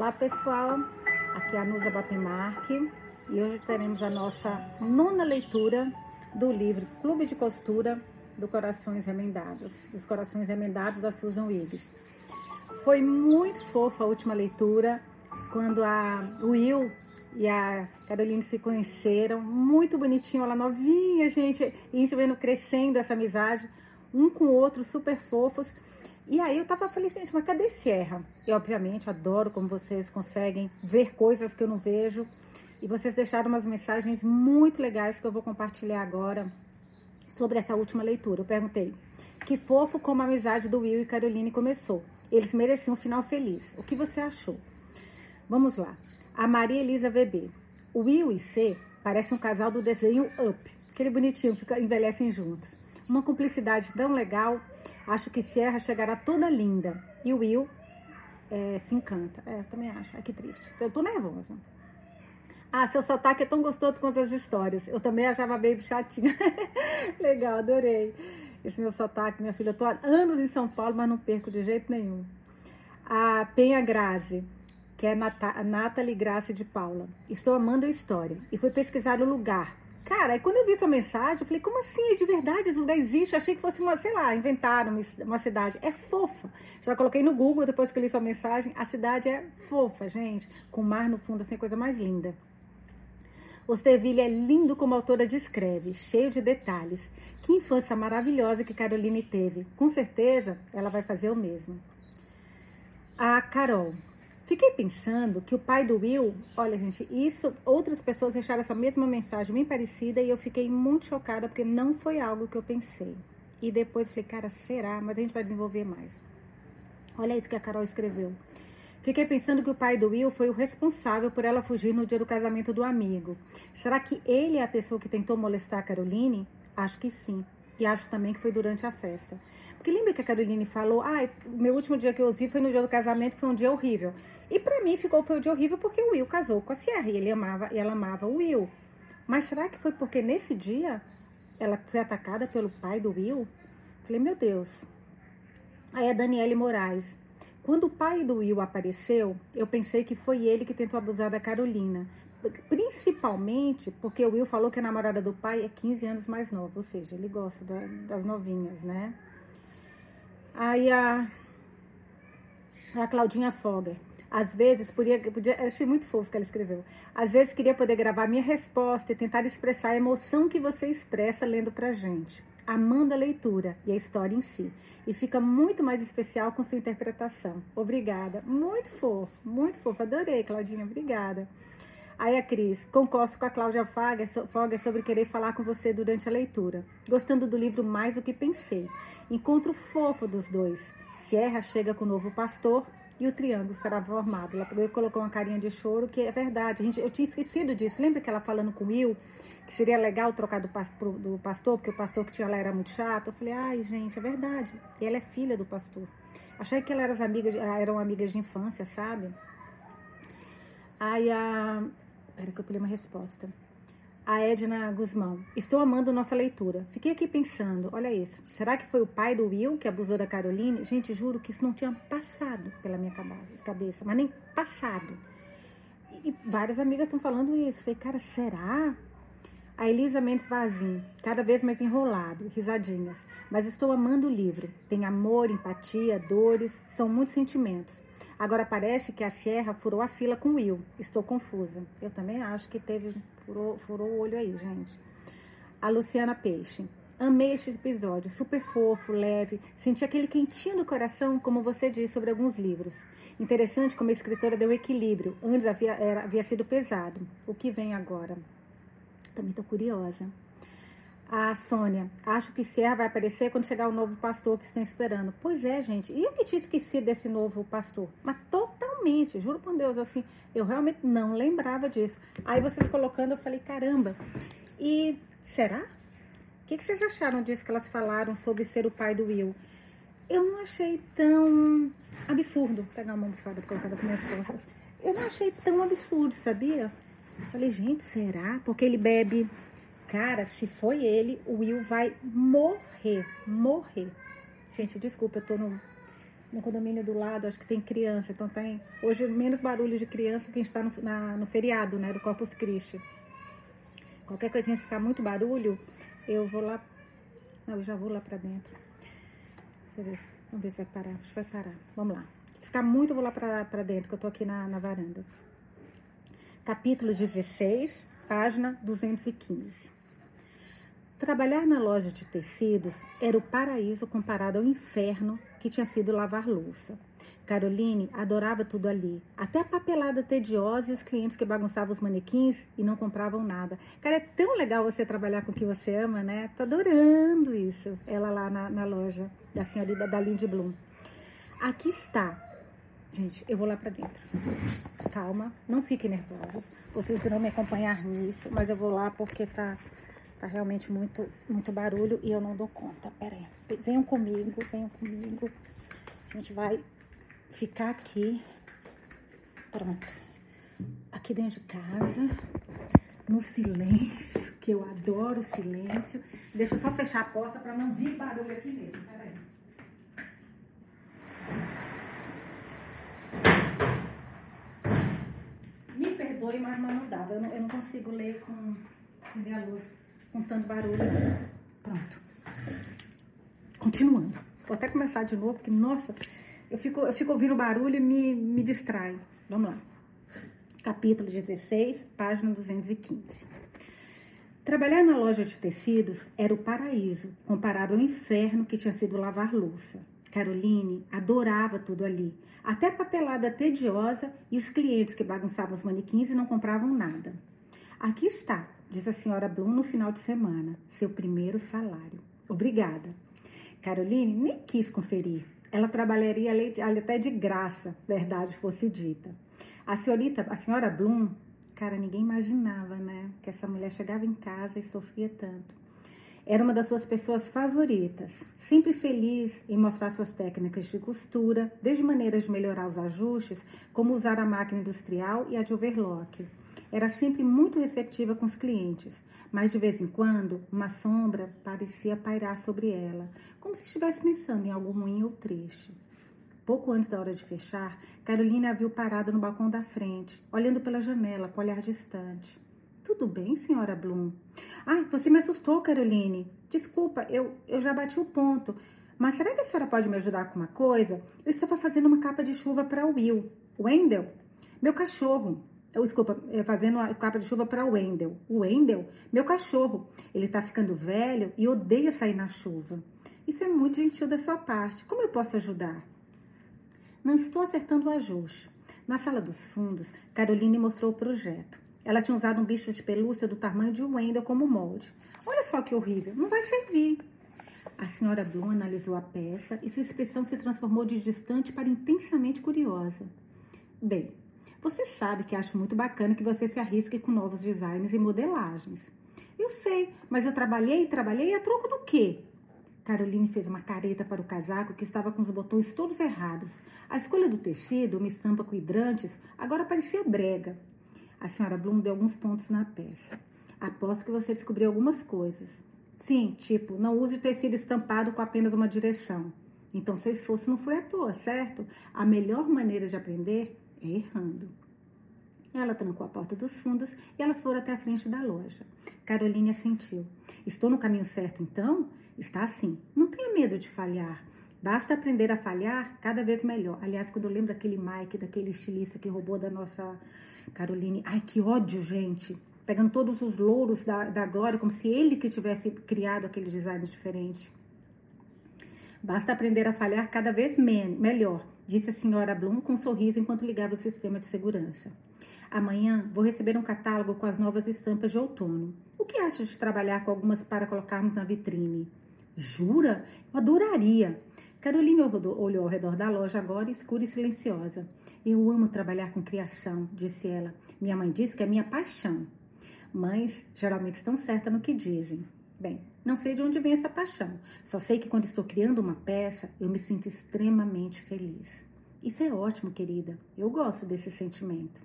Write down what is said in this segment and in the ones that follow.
Olá pessoal, aqui é a Nusa Batemarque e hoje teremos a nossa nona leitura do livro Clube de Costura do Corações Remendados, dos Corações Remendados da Susan Wiggs. Foi muito fofa a última leitura, quando a Will e a Caroline se conheceram, muito bonitinho, ela novinha, gente, e a gente vendo crescendo essa amizade, um com o outro, super fofos. E aí eu tava falei, gente, mas cadê Sierra? E obviamente adoro como vocês conseguem ver coisas que eu não vejo. E vocês deixaram umas mensagens muito legais que eu vou compartilhar agora sobre essa última leitura. Eu perguntei: que fofo como a amizade do Will e Caroline começou. Eles mereciam um final feliz. O que você achou? Vamos lá. A Maria Elisa VB. O Will e C parecem um casal do desenho Up. Aquele bonitinho, fica, envelhecem juntos. Uma cumplicidade tão legal. Acho que Sierra chegará toda linda. E Will é, se encanta. É, também acho. Ai, que triste. Eu tô nervosa. Ah, seu sotaque é tão gostoso quanto as histórias. Eu também achava meio chatinha. Legal, adorei. Esse meu sotaque, minha filha. Eu tô há anos em São Paulo, mas não perco de jeito nenhum. A Penha Grazi, que é a Nathalie Grazi de Paula. Estou amando a história. E fui pesquisar o lugar Cara, aí quando eu vi sua mensagem, eu falei, como assim? É de verdade, esse lugar existe? Eu achei que fosse uma, sei lá, inventaram uma cidade. É fofa. Já coloquei no Google depois que eu li sua mensagem. A cidade é fofa, gente. Com mar no fundo, assim, coisa mais linda. Osterville é lindo como a autora descreve, cheio de detalhes. Que infância maravilhosa que Caroline teve. Com certeza, ela vai fazer o mesmo. A Carol. Fiquei pensando que o pai do Will, olha gente, isso, outras pessoas deixaram essa mesma mensagem bem parecida e eu fiquei muito chocada porque não foi algo que eu pensei. E depois falei, cara, será? Mas a gente vai desenvolver mais. Olha isso que a Carol escreveu. Fiquei pensando que o pai do Will foi o responsável por ela fugir no dia do casamento do amigo. Será que ele é a pessoa que tentou molestar a Caroline? Acho que sim. E acho também que foi durante a festa. Porque lembra que a Caroline falou, ah, meu último dia que eu vi foi no dia do casamento, foi um dia horrível. E para mim ficou foi um dia horrível porque o Will casou com a Sierra e ele amava e ela amava o Will. Mas será que foi porque nesse dia ela foi atacada pelo pai do Will? Falei, meu Deus. Aí a Daniele Moraes. Quando o pai do Will apareceu, eu pensei que foi ele que tentou abusar da Carolina. Principalmente porque o Will falou que a namorada do pai é 15 anos mais nova, ou seja, ele gosta da, das novinhas, né? Aí a, a Claudinha Fogger. Às vezes, podia, podia, achei muito fofo que ela escreveu. Às vezes queria poder gravar minha resposta e tentar expressar a emoção que você expressa lendo pra gente, amando a leitura e a história em si. E fica muito mais especial com sua interpretação. Obrigada. Muito fofo, muito fofo. Adorei, Claudinha. Obrigada. Aí a Cris, concordo com a Cláudia Foga sobre querer falar com você durante a leitura. Gostando do livro mais do que pensei. Encontro fofo dos dois. Sierra chega com o novo pastor e o triângulo será formado. Ela colocou uma carinha de choro, que é verdade. Gente, eu tinha esquecido disso. Lembra que ela falando com o Will, que seria legal trocar do, do pastor, porque o pastor que tinha lá era muito chato? Eu falei, ai, gente, é verdade. E ela é filha do pastor. Achei que elas eram amigas, eram amigas de infância, sabe? Aí a, Espera que eu pulei uma resposta. A Edna Guzmão. Estou amando nossa leitura. Fiquei aqui pensando, olha isso. Será que foi o pai do Will que abusou da Caroline? Gente, juro que isso não tinha passado pela minha cabeça, mas nem passado. E várias amigas estão falando isso. Falei, cara, será? A Elisa Mendes Vazim, cada vez mais enrolado, risadinhas. Mas estou amando o livro. Tem amor, empatia, dores, são muitos sentimentos. Agora parece que a Sierra furou a fila com Will. Estou confusa. Eu também acho que teve, furou, furou o olho aí, gente. A Luciana Peixe. Amei este episódio, super fofo, leve, senti aquele quentinho no coração, como você disse sobre alguns livros. Interessante como a escritora deu equilíbrio, antes havia, era, havia sido pesado. O que vem agora? Também estou curiosa. A Sônia, acho que Sierra vai aparecer quando chegar o novo pastor que estão esperando. Pois é, gente. E eu que tinha esquecido desse novo pastor? Mas totalmente, juro por Deus, assim, eu realmente não lembrava disso. Aí vocês colocando, eu falei, caramba. E será? O que, que vocês acharam disso que elas falaram sobre ser o pai do Will? Eu não achei tão absurdo. Vou pegar uma almofada para colocar nas minhas costas. Eu não achei tão absurdo, sabia? Falei, gente, será? Porque ele bebe Cara, se foi ele, o Will vai morrer, morrer. Gente, desculpa, eu tô no, no condomínio do lado, acho que tem criança, então tem hoje menos barulho de criança que a gente está no, na, no feriado, né, do Corpus Christi. Qualquer coisinha se ficar muito barulho, eu vou lá, não, eu já vou lá para dentro. Ver, vamos ver se vai parar, acho que vai parar. Vamos lá. Se ficar muito, eu vou lá para dentro, que eu tô aqui na, na varanda. Capítulo 16, página 215. Trabalhar na loja de tecidos era o paraíso comparado ao inferno que tinha sido lavar louça. Caroline adorava tudo ali, até a papelada tediosa e os clientes que bagunçavam os manequins e não compravam nada. Cara, é tão legal você trabalhar com o que você ama, né? Tô adorando isso. Ela lá na, na loja da senhorita da Lindy Bloom. Aqui está. Gente, eu vou lá pra dentro. Calma, não fiquem nervosos. Vocês irão me acompanhar nisso, mas eu vou lá porque tá Tá realmente muito, muito barulho e eu não dou conta. Pera aí. Venham comigo, venham comigo. A gente vai ficar aqui. Pronto. Aqui dentro de casa, no silêncio, que eu adoro o silêncio. Deixa eu só fechar a porta para não vir barulho aqui mesmo. Pera aí. Me perdoe, mas não dava. Eu não, eu não consigo ler com acender a luz com tanto barulho. Pronto. Continuando. Vou até começar de novo, porque, nossa, eu fico, eu fico ouvindo barulho e me, me distrai. Vamos lá. Capítulo 16, página 215. Trabalhar na loja de tecidos era o paraíso, comparado ao inferno que tinha sido lavar louça. Caroline adorava tudo ali, até papelada tediosa e os clientes que bagunçavam os manequins e não compravam nada. Aqui está, diz a senhora Blum no final de semana, seu primeiro salário. Obrigada. Caroline nem quis conferir. Ela trabalharia até de graça, verdade fosse dita. A senhorita, a senhora Blum, cara, ninguém imaginava, né, que essa mulher chegava em casa e sofria tanto. Era uma das suas pessoas favoritas, sempre feliz em mostrar suas técnicas de costura, desde maneiras de melhorar os ajustes, como usar a máquina industrial e a de overlock. Era sempre muito receptiva com os clientes, mas de vez em quando uma sombra parecia pairar sobre ela, como se estivesse pensando em algo ruim ou triste. Pouco antes da hora de fechar, Carolina a viu parada no balcão da frente, olhando pela janela com olhar distante. Tudo bem, senhora Bloom? Ai, você me assustou, Caroline. Desculpa, eu, eu já bati o ponto. Mas será que a senhora pode me ajudar com uma coisa? Eu estava fazendo uma capa de chuva para Will. Wendell? Meu cachorro. Eu, desculpa, é, fazendo a capa de chuva para o Wendel. O Wendel, meu cachorro, ele tá ficando velho e odeia sair na chuva. Isso é muito gentil da sua parte. Como eu posso ajudar? Não estou acertando o ajuste. Na sala dos fundos, Caroline mostrou o projeto. Ela tinha usado um bicho de pelúcia do tamanho de Wendel como molde. Olha só que horrível, não vai servir. A senhora Bloom analisou a peça e sua expressão se transformou de distante para intensamente curiosa. Bem, você sabe que acho muito bacana que você se arrisque com novos designs e modelagens. Eu sei, mas eu trabalhei e trabalhei a troco do quê? Caroline fez uma careta para o casaco que estava com os botões todos errados. A escolha do tecido, uma estampa com hidrantes, agora parecia brega. A senhora Bloom deu alguns pontos na peça. Aposto que você descobriu algumas coisas. Sim, tipo, não use tecido estampado com apenas uma direção. Então, seu esforço não foi à toa, certo? A melhor maneira de aprender errando. Ela trancou a porta dos fundos e elas foram até a frente da loja. Caroline assentiu. Estou no caminho certo, então? Está sim. Não tenha medo de falhar. Basta aprender a falhar cada vez melhor. Aliás, quando eu lembro daquele Mike, daquele estilista que roubou da nossa Caroline. Ai, que ódio, gente. Pegando todos os louros da, da Glória, como se ele que tivesse criado aquele design diferente. Basta aprender a falhar cada vez melhor, disse a senhora Bloom com um sorriso enquanto ligava o sistema de segurança. Amanhã vou receber um catálogo com as novas estampas de outono. O que acha de trabalhar com algumas para colocarmos na vitrine? Jura? Eu adoraria. Carolina olhou ao redor da loja agora escura e silenciosa. Eu amo trabalhar com criação, disse ela. Minha mãe disse que é minha paixão. Mães geralmente estão certas no que dizem. Bem, não sei de onde vem essa paixão. Só sei que quando estou criando uma peça, eu me sinto extremamente feliz. Isso é ótimo, querida. Eu gosto desse sentimento.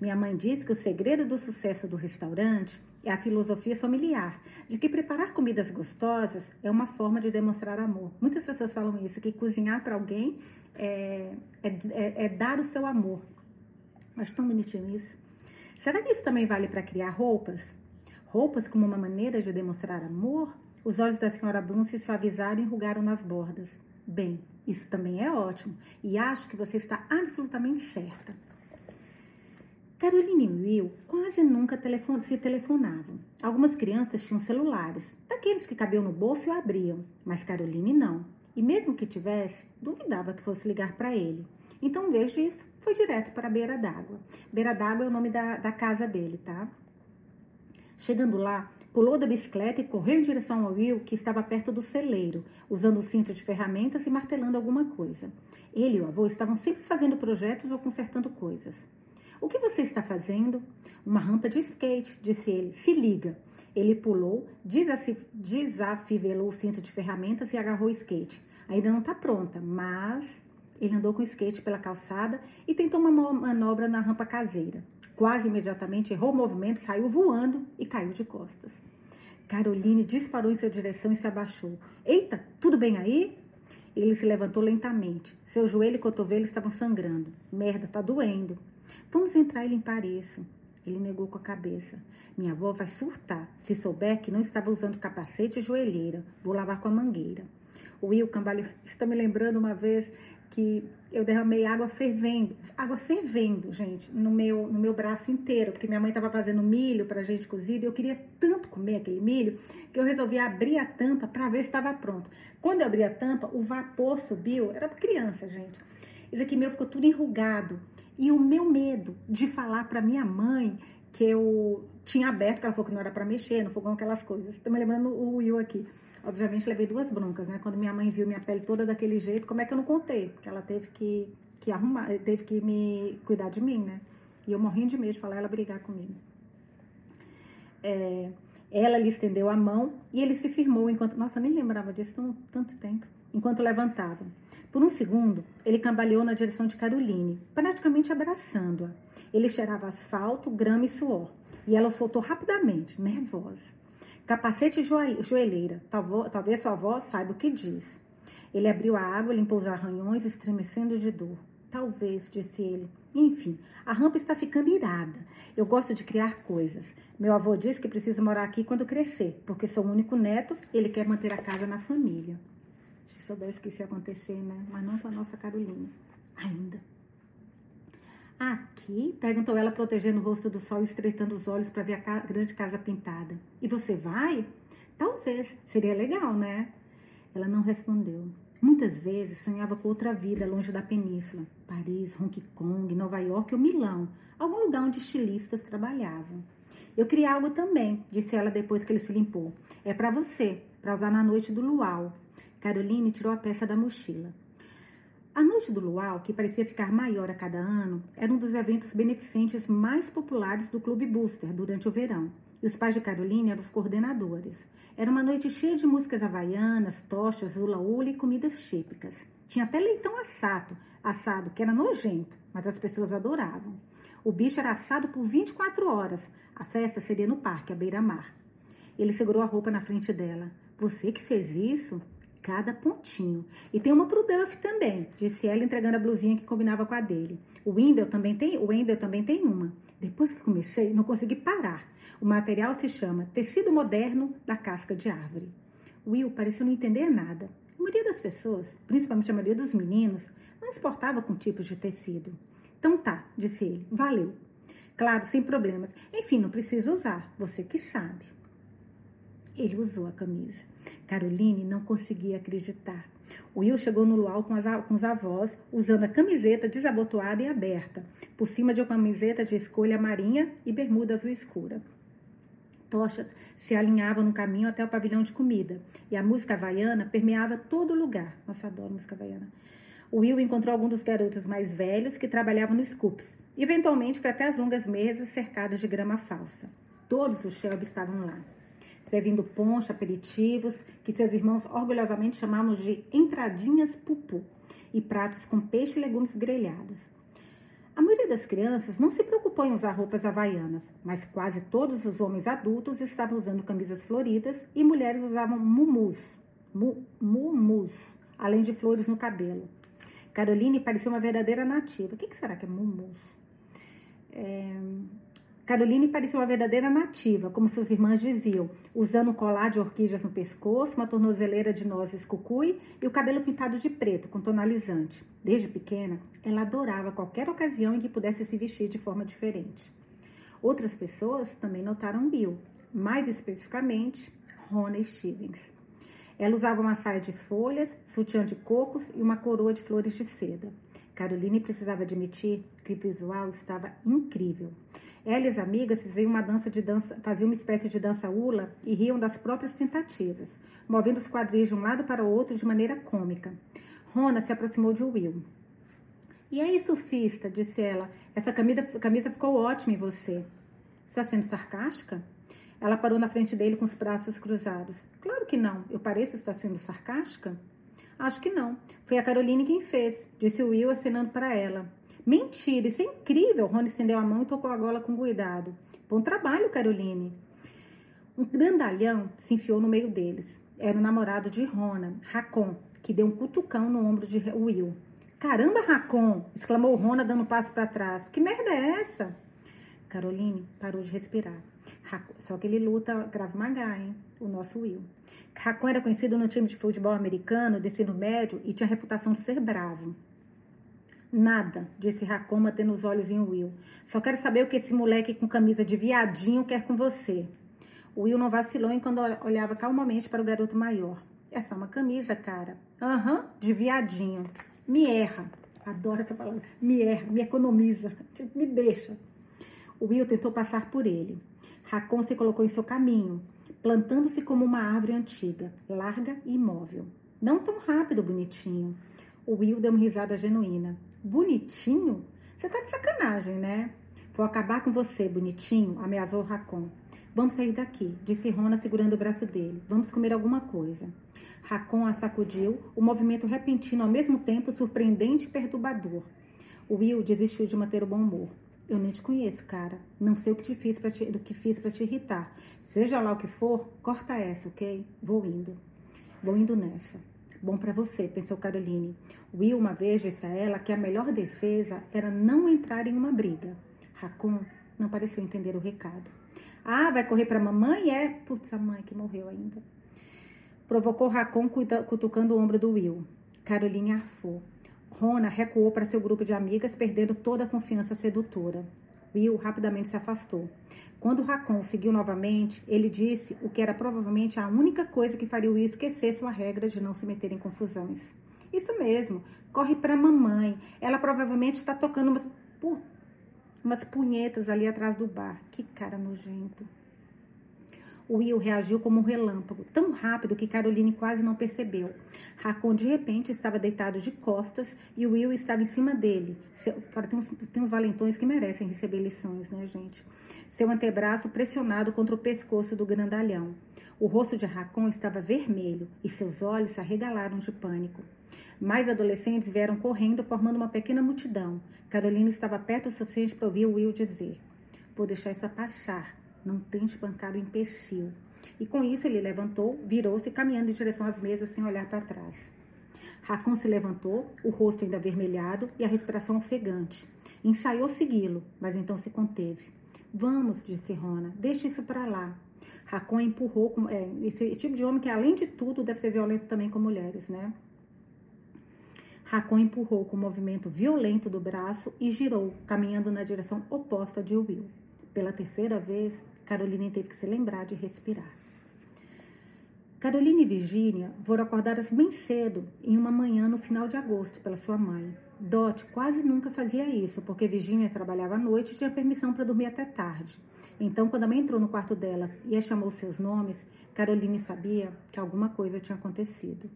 Minha mãe diz que o segredo do sucesso do restaurante é a filosofia familiar, de que preparar comidas gostosas é uma forma de demonstrar amor. Muitas pessoas falam isso, que cozinhar para alguém é, é, é, é, dar o seu amor. Acho tão bonitinho isso. Será que isso também vale para criar roupas? Roupas como uma maneira de demonstrar amor? Os olhos da senhora Bloom se suavizaram e enrugaram nas bordas. Bem, isso também é ótimo e acho que você está absolutamente certa. Caroline e Will quase nunca telefon se telefonavam. Algumas crianças tinham celulares, daqueles que cabiam no bolso e abriam, mas Caroline não. E mesmo que tivesse, duvidava que fosse ligar para ele. Então, em vez disso, foi direto para a beira d'água. Beira d'água é o nome da, da casa dele, tá? Chegando lá, pulou da bicicleta e correu em direção ao Will, que estava perto do celeiro, usando o cinto de ferramentas e martelando alguma coisa. Ele e o avô estavam sempre fazendo projetos ou consertando coisas. O que você está fazendo? Uma rampa de skate, disse ele. Se liga. Ele pulou, desafivelou o cinto de ferramentas e agarrou o skate. Ainda não está pronta, mas ele andou com o skate pela calçada e tentou uma manobra na rampa caseira. Quase imediatamente errou o movimento, saiu voando e caiu de costas. Caroline disparou em sua direção e se abaixou. Eita, tudo bem aí? Ele se levantou lentamente. Seu joelho e cotovelo estavam sangrando. Merda, tá doendo. Vamos entrar e limpar isso. Ele negou com a cabeça. Minha avó vai surtar se souber que não estava usando capacete e joelheira. Vou lavar com a mangueira. O Will Cambalho está me lembrando uma vez que eu derramei água fervendo, água fervendo, gente, no meu, no meu braço inteiro, porque minha mãe estava fazendo milho para gente cozido e eu queria tanto comer aquele milho que eu resolvi abrir a tampa para ver se estava pronto. Quando eu abri a tampa, o vapor subiu, era criança, gente. Isso aqui meu ficou tudo enrugado. E o meu medo de falar para minha mãe que eu tinha aberto, que ela falou que não era para mexer no fogão, aquelas coisas. Estou me lembrando o Will aqui. Obviamente, levei duas broncas, né? Quando minha mãe viu minha pele toda daquele jeito, como é que eu não contei? Porque ela teve que, que arrumar, teve que me cuidar de mim, né? E eu morrendo de medo de falar ela brigar comigo. É, ela lhe estendeu a mão e ele se firmou enquanto. Nossa, nem lembrava disso tão, tanto tempo. Enquanto levantava. Por um segundo, ele cambaleou na direção de Caroline, praticamente abraçando-a. Ele cheirava asfalto, grama e suor. E ela soltou rapidamente, nervosa. Capacete e joelheira. Talvez sua avó saiba o que diz. Ele abriu a água, limpou os arranhões, estremecendo de dor. Talvez, disse ele. Enfim, a rampa está ficando irada. Eu gosto de criar coisas. Meu avô disse que preciso morar aqui quando crescer, porque sou o único neto, ele quer manter a casa na família soubesse que isso ia acontecer, né? Mas não com a nossa Carolina. Ainda. Aqui, perguntou ela, protegendo o rosto do sol e estreitando os olhos para ver a grande casa pintada. E você vai? Talvez. Seria legal, né? Ela não respondeu. Muitas vezes sonhava com outra vida longe da península. Paris, Hong Kong, Nova York ou Milão. Algum lugar onde estilistas trabalhavam. Eu queria algo também, disse ela depois que ele se limpou. É para você, para usar na noite do luau. Caroline tirou a peça da mochila. A Noite do Luau, que parecia ficar maior a cada ano, era um dos eventos beneficentes mais populares do Clube Booster durante o verão. E os pais de Caroline eram os coordenadores. Era uma noite cheia de músicas havaianas, tochas, hula-hula e comidas típicas. Tinha até leitão assado, assado, que era nojento, mas as pessoas adoravam. O bicho era assado por 24 horas. A festa seria no parque, à beira-mar. Ele segurou a roupa na frente dela. Você que fez isso? Cada pontinho. E tem uma pro Duff também, disse ela entregando a blusinha que combinava com a dele. O Wendell também tem, o Wendell também tem uma. Depois que comecei, não consegui parar. O material se chama Tecido Moderno da Casca de Árvore. Will pareceu não entender nada. A maioria das pessoas, principalmente a maioria dos meninos, não exportava com tipos de tecido. Então tá, disse ele, valeu. Claro, sem problemas. Enfim, não precisa usar, você que sabe. Ele usou a camisa. Caroline não conseguia acreditar. Will chegou no luau com, com os avós, usando a camiseta desabotoada e aberta, por cima de uma camiseta de escolha marinha e bermuda azul escura. Tochas se alinhavam no caminho até o pavilhão de comida, e a música havaiana permeava todo lugar. Nossa, adoro música havaiana. Will encontrou alguns dos garotos mais velhos que trabalhavam no Scoops. Eventualmente foi até as longas mesas cercadas de grama falsa. Todos os Shelby estavam lá servindo poncha, aperitivos, que seus irmãos orgulhosamente chamavam de entradinhas pupu, e pratos com peixe e legumes grelhados. A maioria das crianças não se preocupou em usar roupas havaianas, mas quase todos os homens adultos estavam usando camisas floridas e mulheres usavam mumus, mu, mumus, além de flores no cabelo. Caroline parecia uma verdadeira nativa. O que, que será que é mumus? É... Caroline parecia uma verdadeira nativa, como suas irmãs diziam, usando um colar de orquídeas no pescoço, uma tornozeleira de nozes cucui e o cabelo pintado de preto, com tonalizante. Desde pequena, ela adorava qualquer ocasião em que pudesse se vestir de forma diferente. Outras pessoas também notaram Bill, mais especificamente Rona Stevens. Ela usava uma saia de folhas, sutiã de cocos e uma coroa de flores de seda. Caroline precisava admitir que o visual estava incrível. Ela e as amigas faziam uma dança de dança, faziam uma espécie de dança ula e riam das próprias tentativas, movendo os quadris de um lado para o outro de maneira cômica. Rona se aproximou de Will. E aí, surfista, disse ela, essa camisa, camisa ficou ótima em você. Está sendo sarcástica? Ela parou na frente dele com os braços cruzados. Claro que não. Eu pareço estar sendo sarcástica? Acho que não. Foi a Caroline quem fez, disse Will acenando para ela. Mentira, isso é incrível. Rony estendeu a mão e tocou a gola com cuidado. Bom trabalho, Caroline. Um grandalhão se enfiou no meio deles. Era o namorado de Rona, Racon, que deu um cutucão no ombro de Will. Caramba, Racon! exclamou Rona, dando um passo para trás. Que merda é essa? Caroline parou de respirar. Só que ele luta Krav Maga, hein? O nosso Will. Racon era conhecido no time de futebol americano, de ensino médio, e tinha a reputação de ser bravo. Nada, disse Racon, mantendo os olhos em Will. Só quero saber o que esse moleque com camisa de viadinho quer com você. Will não vacilou enquanto olhava calmamente para o garoto maior. É só uma camisa, cara. Aham, uhum, de viadinho. Me erra. Adoro essa palavra. Me erra, me economiza. Me deixa. Will tentou passar por ele. Racon se colocou em seu caminho, plantando-se como uma árvore antiga, larga e imóvel. Não tão rápido, bonitinho. O Will deu uma risada genuína. Bonitinho? Você tá de sacanagem, né? Vou acabar com você, bonitinho, ameaçou Racon. Vamos sair daqui, disse Rona segurando o braço dele. Vamos comer alguma coisa. Racon a sacudiu, o movimento repentino ao mesmo tempo surpreendente e perturbador. Will desistiu de manter o bom humor. Eu nem te conheço, cara. Não sei o que te fiz para te, do que fiz para te irritar. Seja lá o que for, corta essa, ok? Vou indo. Vou indo nessa. Bom para você, pensou Caroline. Will uma vez disse a ela que a melhor defesa era não entrar em uma briga. Racon não pareceu entender o recado. Ah, vai correr para mamãe? É? Putz, a mãe que morreu ainda. Provocou Racon cutucando o ombro do Will. Caroline arfou. Rona recuou para seu grupo de amigas, perdendo toda a confiança sedutora. Will rapidamente se afastou. Quando Racon seguiu novamente, ele disse o que era provavelmente a única coisa que faria Will esquecer sua regra de não se meter em confusões. Isso mesmo, corre para mamãe. Ela provavelmente está tocando umas, pu umas punhetas ali atrás do bar. Que cara nojento. Will reagiu como um relâmpago, tão rápido que Caroline quase não percebeu. Racon, de repente, estava deitado de costas e Will estava em cima dele. Tem uns, tem uns valentões que merecem receber lições, né, gente? Seu antebraço pressionado contra o pescoço do grandalhão. O rosto de Racon estava vermelho e seus olhos se arregalaram de pânico. Mais adolescentes vieram correndo, formando uma pequena multidão. Carolina estava perto o suficiente para ouvir Will dizer: Vou deixar isso passar. Não tente bancar o imbecil. E com isso ele levantou, virou-se caminhando em direção às mesas sem olhar para trás. Racon se levantou, o rosto ainda avermelhado e a respiração ofegante. Ensaiou segui-lo, mas então se conteve. Vamos, disse Rona, deixa isso para lá. Racon empurrou, é, esse tipo de homem que além de tudo deve ser violento também com mulheres, né? Racon empurrou com um movimento violento do braço e girou, caminhando na direção oposta de Will. Pela terceira vez, Caroline teve que se lembrar de respirar. Caroline e Virginia foram acordadas bem cedo, em uma manhã no final de agosto, pela sua mãe. Dot quase nunca fazia isso, porque Virginia trabalhava à noite e tinha permissão para dormir até tarde. Então, quando a mãe entrou no quarto delas e a chamou seus nomes, Caroline sabia que alguma coisa tinha acontecido.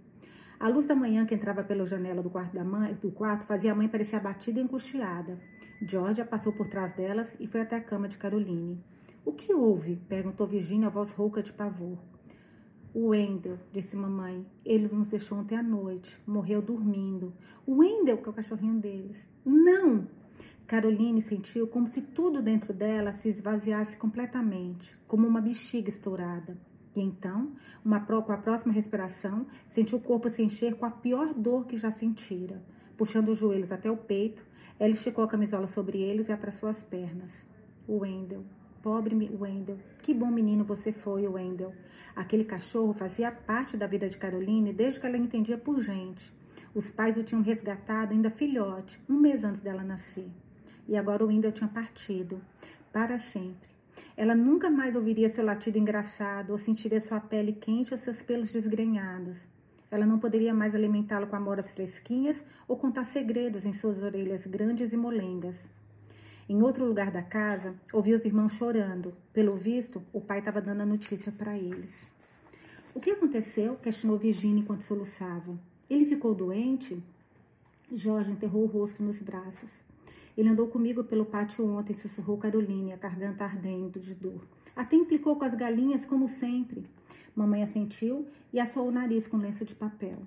A luz da manhã que entrava pela janela do quarto da mãe, do quarto fazia a mãe parecer abatida e angustiada. Georgia passou por trás delas e foi até a cama de Caroline. O que houve? perguntou Virginia, a voz rouca de pavor. O Wendel, disse mamãe. Ele nos deixou ontem à noite. Morreu dormindo. O Wendel, que é o cachorrinho deles. Não! Caroline sentiu como se tudo dentro dela se esvaziasse completamente, como uma bexiga estourada. E então, uma, com a próxima respiração, sentiu o corpo se encher com a pior dor que já sentira. Puxando os joelhos até o peito, ela esticou a camisola sobre eles e abraçou as pernas. Wendell, pobre Wendell, que bom menino você foi, Wendell. Aquele cachorro fazia parte da vida de Caroline desde que ela entendia por gente. Os pais o tinham resgatado ainda filhote, um mês antes dela nascer. E agora o Wendell tinha partido, para sempre. Ela nunca mais ouviria seu latido engraçado ou sentiria sua pele quente ou seus pelos desgrenhados. Ela não poderia mais alimentá-lo com amoras fresquinhas ou contar segredos em suas orelhas grandes e molengas. Em outro lugar da casa, ouviu os irmãos chorando. Pelo visto, o pai estava dando a notícia para eles. O que aconteceu? questionou Virginia enquanto soluçava. Ele ficou doente? Jorge enterrou o rosto nos braços. Ele andou comigo pelo pátio ontem, sussurrou Caroline, a garganta ardendo de dor. Até implicou com as galinhas, como sempre. Mamãe assentiu e assou o nariz com lenço de papel.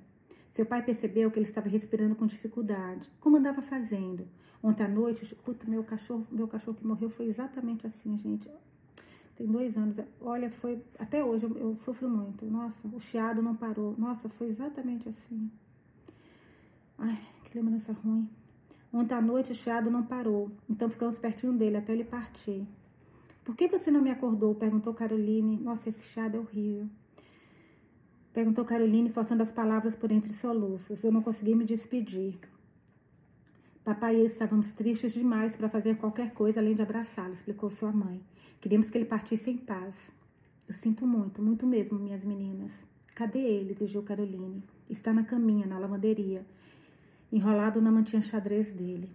Seu pai percebeu que ele estava respirando com dificuldade, como andava fazendo. Ontem à noite, puta, meu cachorro, meu cachorro que morreu foi exatamente assim, gente. Tem dois anos. Olha, foi. Até hoje eu, eu sofro muito. Nossa, o chiado não parou. Nossa, foi exatamente assim. Ai, que lembrança ruim. Ontem à noite o chiado não parou, então ficamos pertinho dele até ele partir. Por que você não me acordou? Perguntou Caroline. Nossa, esse chiado é horrível. Perguntou Caroline, forçando as palavras por entre soluços. Eu não consegui me despedir. Papai e eu estávamos tristes demais para fazer qualquer coisa além de abraçá-lo, explicou sua mãe. Queríamos que ele partisse em paz. Eu sinto muito, muito mesmo, minhas meninas. Cadê ele? exigiu Caroline. Está na caminha, na lavanderia enrolado na mantinha xadrez dele.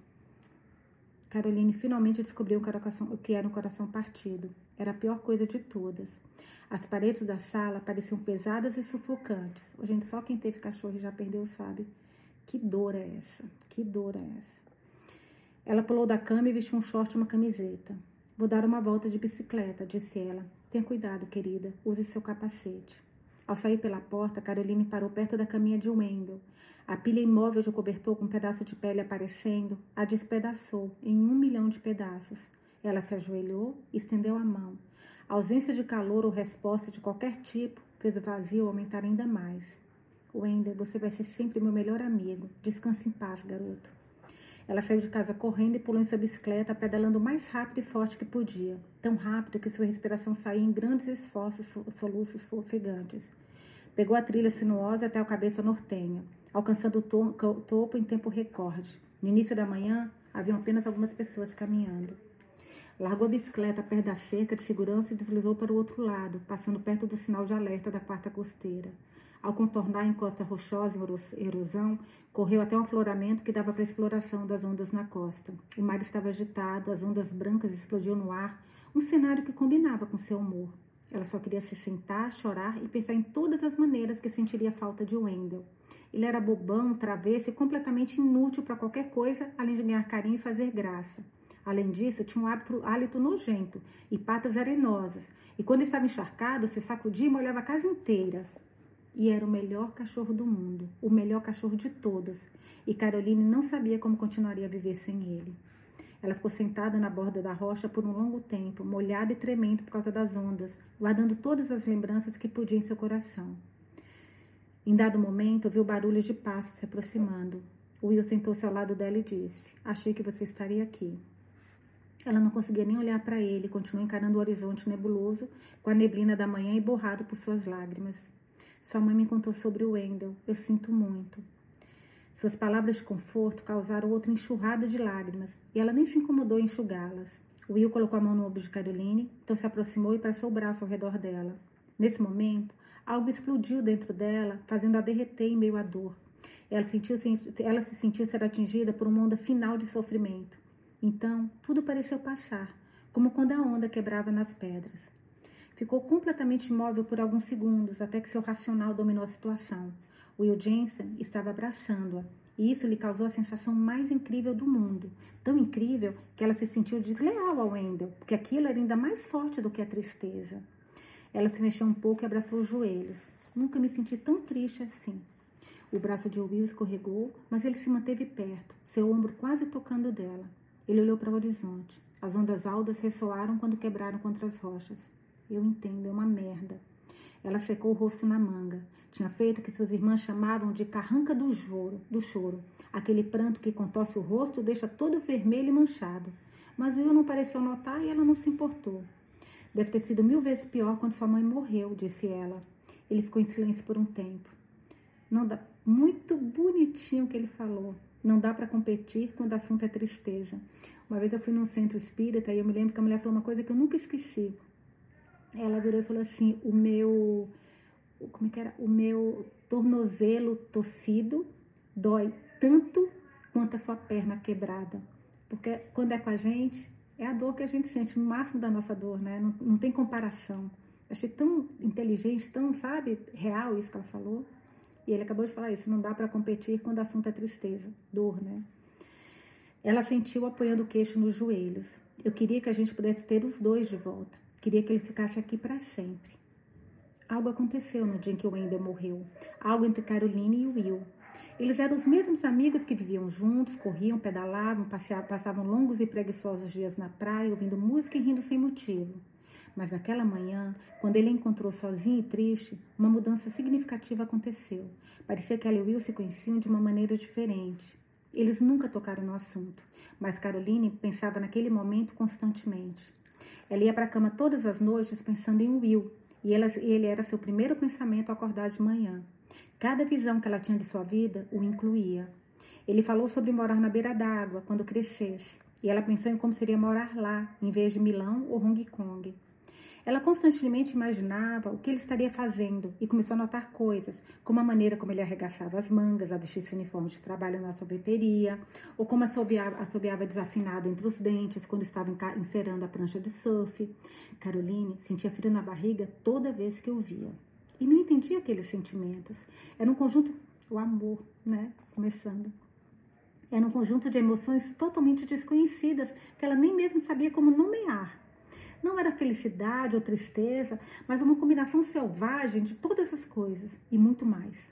Caroline finalmente descobriu o que era um coração partido. Era a pior coisa de todas. As paredes da sala pareciam pesadas e sufocantes. Gente, só quem teve cachorro e já perdeu sabe. Que dor é essa? Que dor é essa? Ela pulou da cama e vestiu um short e uma camiseta. Vou dar uma volta de bicicleta, disse ela. Tenha cuidado, querida. Use seu capacete. Ao sair pela porta, Caroline parou perto da caminha de Wendell. A pilha imóvel de cobertor com um pedaço de pele aparecendo a despedaçou em um milhão de pedaços. Ela se ajoelhou estendeu a mão. A ausência de calor ou resposta de qualquer tipo fez o vazio aumentar ainda mais. Wender, você vai ser sempre meu melhor amigo. Descanse em paz, garoto. Ela saiu de casa correndo e pulou em sua bicicleta, pedalando o mais rápido e forte que podia. Tão rápido que sua respiração saía em grandes esforços, soluços ofegantes. Pegou a trilha sinuosa até a cabeça nortenha alcançando o to topo em tempo recorde. No início da manhã, haviam apenas algumas pessoas caminhando. Largou a bicicleta perto da cerca de segurança e deslizou para o outro lado, passando perto do sinal de alerta da quarta costeira. Ao contornar a encosta rochosa em erosão, correu até um afloramento que dava para a exploração das ondas na costa. O mar estava agitado, as ondas brancas explodiam no ar, um cenário que combinava com seu humor. Ela só queria se sentar, chorar e pensar em todas as maneiras que sentiria falta de Wendell. Ele era bobão, travesso e completamente inútil para qualquer coisa, além de ganhar carinho e fazer graça. Além disso, tinha um hábito, hálito nojento e patas arenosas. E quando estava encharcado, se sacudia e molhava a casa inteira. E era o melhor cachorro do mundo, o melhor cachorro de todos. E Caroline não sabia como continuaria a viver sem ele. Ela ficou sentada na borda da rocha por um longo tempo, molhada e tremendo por causa das ondas, guardando todas as lembranças que podia em seu coração. Em dado momento, ouviu barulhos de passos se aproximando. Will sentou-se ao lado dela e disse: Achei que você estaria aqui. Ela não conseguia nem olhar para ele, continuou encarando o horizonte nebuloso, com a neblina da manhã e borrado por suas lágrimas. Sua mãe me contou sobre o Wendell. Eu sinto muito. Suas palavras de conforto causaram outra enxurrada de lágrimas, e ela nem se incomodou em enxugá-las. Will colocou a mão no ombro de Caroline, então se aproximou e passou o braço ao redor dela. Nesse momento, Algo explodiu dentro dela, fazendo-a derreter em meio à dor. Ela, sentiu, ela se sentiu ser atingida por uma onda final de sofrimento. Então, tudo pareceu passar, como quando a onda quebrava nas pedras. Ficou completamente imóvel por alguns segundos, até que seu racional dominou a situação. Will Jensen estava abraçando-a, e isso lhe causou a sensação mais incrível do mundo. Tão incrível que ela se sentiu desleal ao Wendell, porque aquilo era ainda mais forte do que a tristeza. Ela se mexeu um pouco e abraçou os joelhos. Nunca me senti tão triste assim. O braço de Will escorregou, mas ele se manteve perto, seu ombro quase tocando dela. Ele olhou para o horizonte. As ondas altas ressoaram quando quebraram contra as rochas. Eu entendo, é uma merda. Ela secou o rosto na manga. Tinha feito o que suas irmãs chamavam de carranca do choro, do choro. Aquele pranto que contorce o rosto deixa todo vermelho e manchado. Mas Will não pareceu notar e ela não se importou. Deve ter sido mil vezes pior quando sua mãe morreu, disse ela. Ele ficou em silêncio por um tempo. Não dá. Muito bonitinho que ele falou. Não dá para competir quando o assunto é tristeza. Uma vez eu fui num centro espírita e eu me lembro que a mulher falou uma coisa que eu nunca esqueci. Ela virou e falou assim: o meu. Como é que era? O meu tornozelo torcido dói tanto quanto a sua perna quebrada. Porque quando é com a gente, é a dor que a gente sente, no máximo da nossa dor, né? Não, não tem comparação. Achei tão inteligente, tão, sabe, real isso que ela falou. E ele acabou de falar isso, não dá para competir quando o assunto é tristeza, dor, né? Ela sentiu apoiando o queixo nos joelhos. Eu queria que a gente pudesse ter os dois de volta. Queria que eles ficassem aqui para sempre. Algo aconteceu no dia em que o Wendell morreu. Algo entre Caroline e Will. Eles eram os mesmos amigos que viviam juntos, corriam, pedalavam, passeavam, passavam longos e preguiçosos dias na praia, ouvindo música e rindo sem motivo. Mas naquela manhã, quando ele a encontrou sozinho e triste, uma mudança significativa aconteceu. Parecia que ela e Will se conheciam de uma maneira diferente. Eles nunca tocaram no assunto, mas Caroline pensava naquele momento constantemente. Ela ia para a cama todas as noites pensando em Will, e ele era seu primeiro pensamento ao acordar de manhã. Cada visão que ela tinha de sua vida o incluía. Ele falou sobre morar na beira d'água quando crescesse, e ela pensou em como seria morar lá, em vez de Milão ou Hong Kong. Ela constantemente imaginava o que ele estaria fazendo e começou a notar coisas, como a maneira como ele arregaçava as mangas, a vestir seu uniforme de trabalho na sorveteria, ou como assobiava, assobiava desafinado entre os dentes quando estava encerando a prancha de surf. Caroline sentia frio na barriga toda vez que o via. E não entendia aqueles sentimentos. Era um conjunto, o amor, né? Começando. Era um conjunto de emoções totalmente desconhecidas que ela nem mesmo sabia como nomear. Não era felicidade ou tristeza, mas uma combinação selvagem de todas essas coisas e muito mais.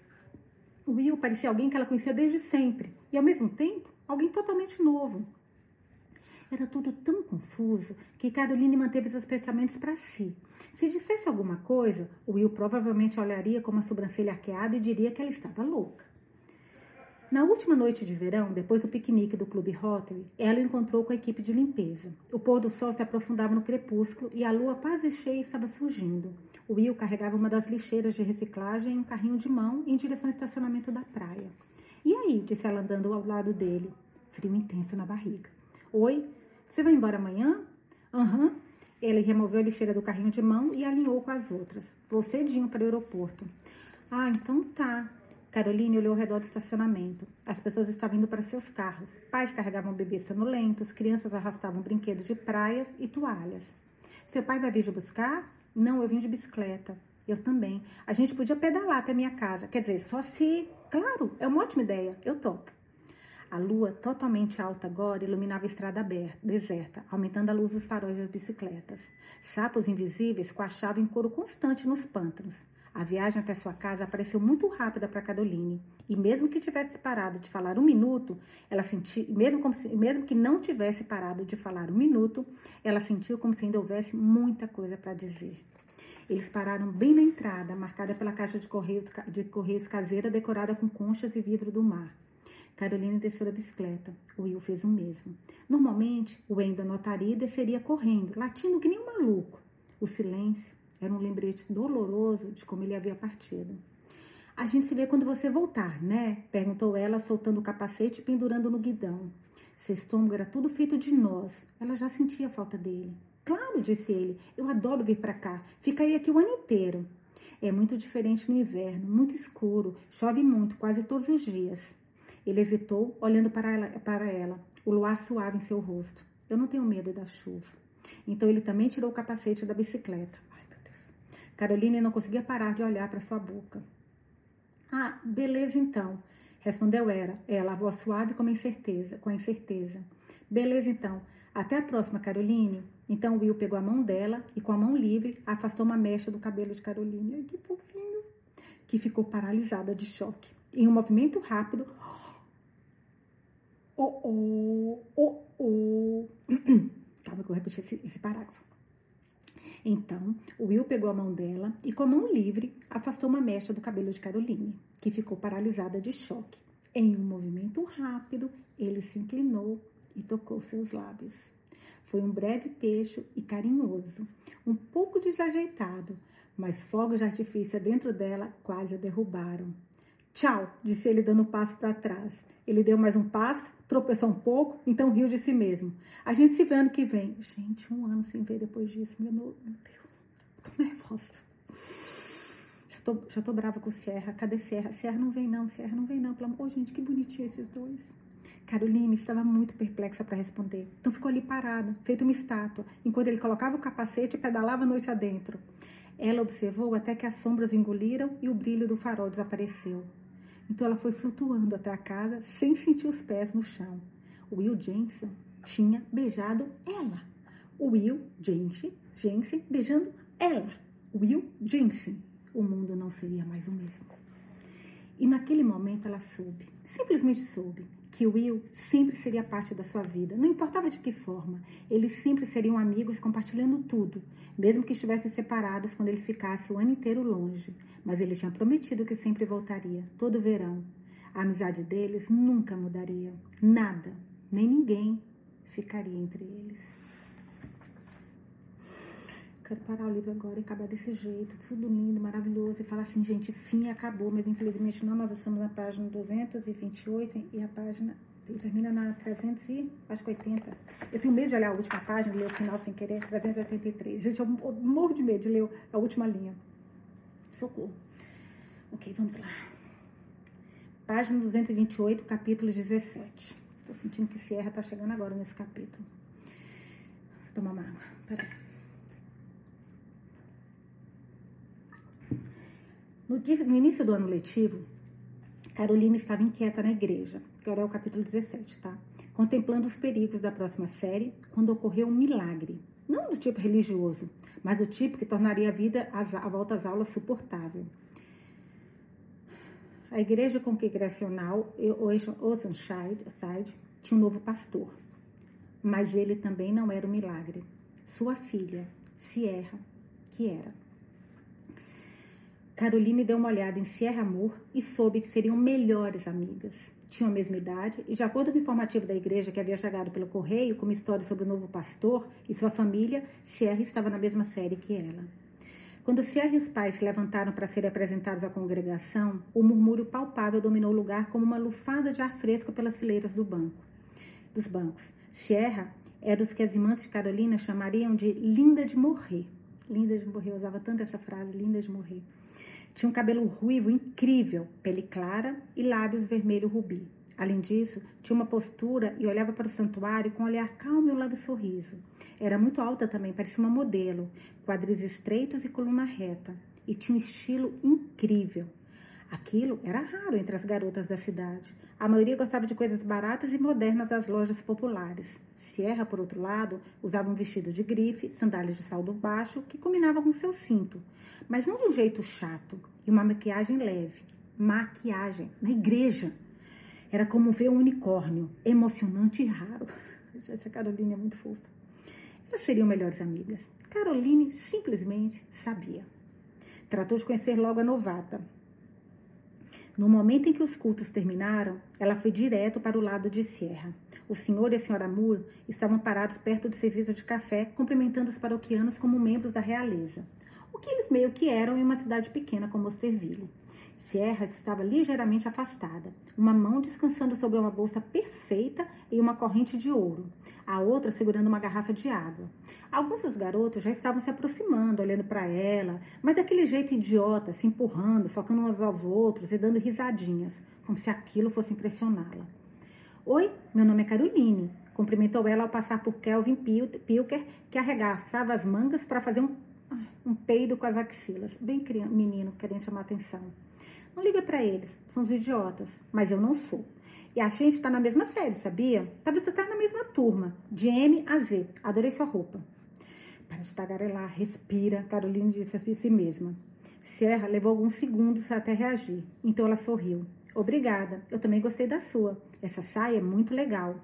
O Will parecia alguém que ela conhecia desde sempre e, ao mesmo tempo, alguém totalmente novo. Era tudo tão confuso que Caroline manteve seus pensamentos para si. Se dissesse alguma coisa, Will provavelmente olharia com uma sobrancelha arqueada e diria que ela estava louca. Na última noite de verão, depois do piquenique do Clube Rotary, ela encontrou com a equipe de limpeza. O pôr do sol se aprofundava no crepúsculo e a lua quase cheia estava surgindo. Will carregava uma das lixeiras de reciclagem em um carrinho de mão em direção ao estacionamento da praia. E aí? disse ela andando ao lado dele. Frio intenso na barriga. Oi, você vai embora amanhã? Aham. Uhum. Ele removeu a lixeira do carrinho de mão e alinhou com as outras. Vou cedinho para o aeroporto. Ah, então tá. Caroline olhou ao redor do estacionamento. As pessoas estavam indo para seus carros. Pais carregavam bebês sonolentos, crianças arrastavam brinquedos de praias e toalhas. Seu pai vai vir de buscar? Não, eu vim de bicicleta. Eu também. A gente podia pedalar até minha casa. Quer dizer, só se. Claro, é uma ótima ideia. Eu topo. A lua, totalmente alta agora, iluminava a estrada aberta, deserta, aumentando a luz dos faróis das bicicletas. Sapos invisíveis coachavam em coro constante nos pântanos. A viagem até sua casa pareceu muito rápida para Caroline, e mesmo que tivesse parado de falar um minuto, ela sentiu, mesmo, se, mesmo que não tivesse parado de falar um minuto, ela sentiu como se ainda houvesse muita coisa para dizer. Eles pararam bem na entrada, marcada pela caixa de correios, de correios caseira decorada com conchas e vidro do mar. Caroline desceu da bicicleta. Will fez o mesmo. Normalmente, o Wendell notaria e desceria correndo, latindo que nem um maluco. O silêncio, era um lembrete doloroso de como ele havia partido. A gente se vê quando você voltar, né? Perguntou ela, soltando o capacete e pendurando no guidão. Seu estômago era tudo feito de nós. Ela já sentia a falta dele. Claro, disse ele. Eu adoro vir para cá. Ficaria aqui o ano inteiro. É muito diferente no inverno, muito escuro, chove muito, quase todos os dias. Ele hesitou, olhando para ela, para ela, o luar suave em seu rosto. Eu não tenho medo da chuva. Então ele também tirou o capacete da bicicleta. Caroline não conseguia parar de olhar para sua boca. Ah, beleza então, respondeu ela, ela, a voz suave com a incerteza, com a incerteza. Beleza então. Até a próxima, Caroline. Então Will pegou a mão dela e, com a mão livre, afastou uma mecha do cabelo de Caroline. Ai, que fofinho! Que ficou paralisada de choque. Em um movimento rápido. Oh, oh, oh, oh repetir esse, esse parágrafo. Então, Will pegou a mão dela e, com a mão livre, afastou uma mecha do cabelo de Caroline, que ficou paralisada de choque. Em um movimento rápido, ele se inclinou e tocou seus lábios. Foi um breve peixe e carinhoso, um pouco desajeitado, mas fogos de artifício dentro dela quase a derrubaram. Tchau, disse ele dando um passo para trás. Ele deu mais um passo, tropeçou um pouco, então riu de si mesmo. A gente se vê ano que vem. Gente, um ano sem ver depois disso. Meu, Deus, tô nervosa. Já tô, já tô brava com o Serra. Cadê Serra? Serra não vem não, Serra não vem não. Pelo amor, gente, que bonitinho esses dois. Caroline estava muito perplexa para responder. Então ficou ali parada, feita uma estátua, enquanto ele colocava o capacete e pedalava a noite adentro. Ela observou até que as sombras engoliram e o brilho do farol desapareceu. Então ela foi flutuando até a casa sem sentir os pés no chão. Will Jensen tinha beijado ela. Will Jensen, Jensen beijando ela. Will Jensen. O mundo não seria mais o mesmo. E naquele momento ela soube, simplesmente soube, que Will sempre seria parte da sua vida, não importava de que forma. Eles sempre seriam amigos compartilhando tudo, mesmo que estivessem separados quando ele ficasse o ano inteiro longe. Mas ele tinha prometido que sempre voltaria, todo verão. A amizade deles nunca mudaria. Nada, nem ninguém ficaria entre eles quero parar o livro agora e acabar desse jeito, tudo lindo, maravilhoso, e falar assim, gente, fim acabou, mas infelizmente não, nós estamos na página 228 e a página termina na 300 e acho que 80. Eu tenho medo de olhar a última página, ler o final sem querer, 383. Gente, eu morro de medo de ler a última linha. Socorro. Ok, vamos lá. Página 228, capítulo 17. Tô sentindo que Sierra tá chegando agora nesse capítulo. Vou tomar uma água. Peraí. No, no início do ano letivo, Carolina estava inquieta na igreja, agora é o capítulo 17, tá? Contemplando os perigos da próxima série, quando ocorreu um milagre. Não do tipo religioso, mas do tipo que tornaria a vida, a volta às aulas, suportável. A igreja congregacional Oceanside tinha um novo pastor, mas ele também não era um milagre. Sua filha, Sierra, que era. Caroline deu uma olhada em Sierra Moore e soube que seriam melhores amigas. Tinham a mesma idade e, de acordo com o informativo da igreja que havia chegado pelo correio com uma história sobre o novo pastor e sua família, Sierra estava na mesma série que ela. Quando Sierra e os pais se levantaram para serem apresentados à congregação, o murmúrio palpável dominou o lugar como uma lufada de ar fresco pelas fileiras do banco, dos bancos. Sierra era os que as irmãs de Carolina chamariam de linda de morrer. Linda de morrer, eu usava tanto essa frase, linda de morrer. Tinha um cabelo ruivo incrível, pele clara e lábios vermelho rubi. Além disso, tinha uma postura e olhava para o santuário com um olhar calmo e um leve sorriso. Era muito alta também, parecia uma modelo, quadris estreitos e coluna reta. E tinha um estilo incrível. Aquilo era raro entre as garotas da cidade. A maioria gostava de coisas baratas e modernas das lojas populares. Sierra, por outro lado, usava um vestido de grife, sandálias de saldo baixo, que combinava com seu cinto mas não de um jeito chato, e uma maquiagem leve. Maquiagem, na igreja. Era como ver um unicórnio, emocionante e raro. Essa Caroline é muito fofa. Elas seriam melhores amigas. Caroline simplesmente sabia. Tratou de conhecer logo a novata. No momento em que os cultos terminaram, ela foi direto para o lado de Sierra. O senhor e a senhora Moore estavam parados perto do serviço de café, cumprimentando os paroquianos como membros da realeza o que eles meio que eram em uma cidade pequena como Osterville. Sierra estava ligeiramente afastada, uma mão descansando sobre uma bolsa perfeita e uma corrente de ouro, a outra segurando uma garrafa de água. Alguns dos garotos já estavam se aproximando, olhando para ela, mas daquele jeito idiota, se empurrando, socando uns aos outros e dando risadinhas, como se aquilo fosse impressioná-la. Oi, meu nome é Caroline, cumprimentou ela ao passar por Kelvin Pilker, que arregaçava as mangas para fazer um um peido com as axilas. Bem criança, menino querendo chamar atenção. Não liga para eles, são os idiotas, mas eu não sou. E a gente tá na mesma série, sabia? Tabita tá na mesma turma, de M a Z. Adorei sua roupa. Para de tagarelar, respira, Carolina disse a si mesma. Sierra levou alguns segundos até reagir, então ela sorriu. Obrigada, eu também gostei da sua. Essa saia é muito legal.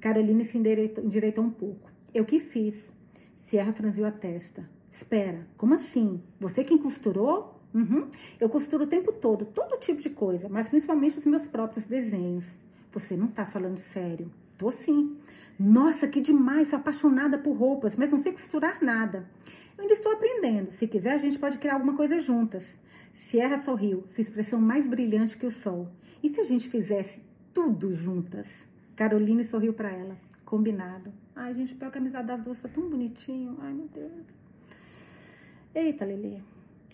Carolina se endireitou, endireitou um pouco. Eu que fiz. Sierra franziu a testa. Espera, como assim? Você quem costurou? Uhum. Eu costuro o tempo todo, todo tipo de coisa, mas principalmente os meus próprios desenhos. Você não tá falando sério? Tô sim. Nossa, que demais, sou apaixonada por roupas, mas não sei costurar nada. Eu ainda estou aprendendo. Se quiser, a gente pode criar alguma coisa juntas. Sierra sorriu, sua expressão mais brilhante que o sol. E se a gente fizesse tudo juntas? Caroline sorriu para ela. Combinado. Ai, gente, pior que a amizade das duas tá tão bonitinho. Ai, meu Deus. Eita, Lelê.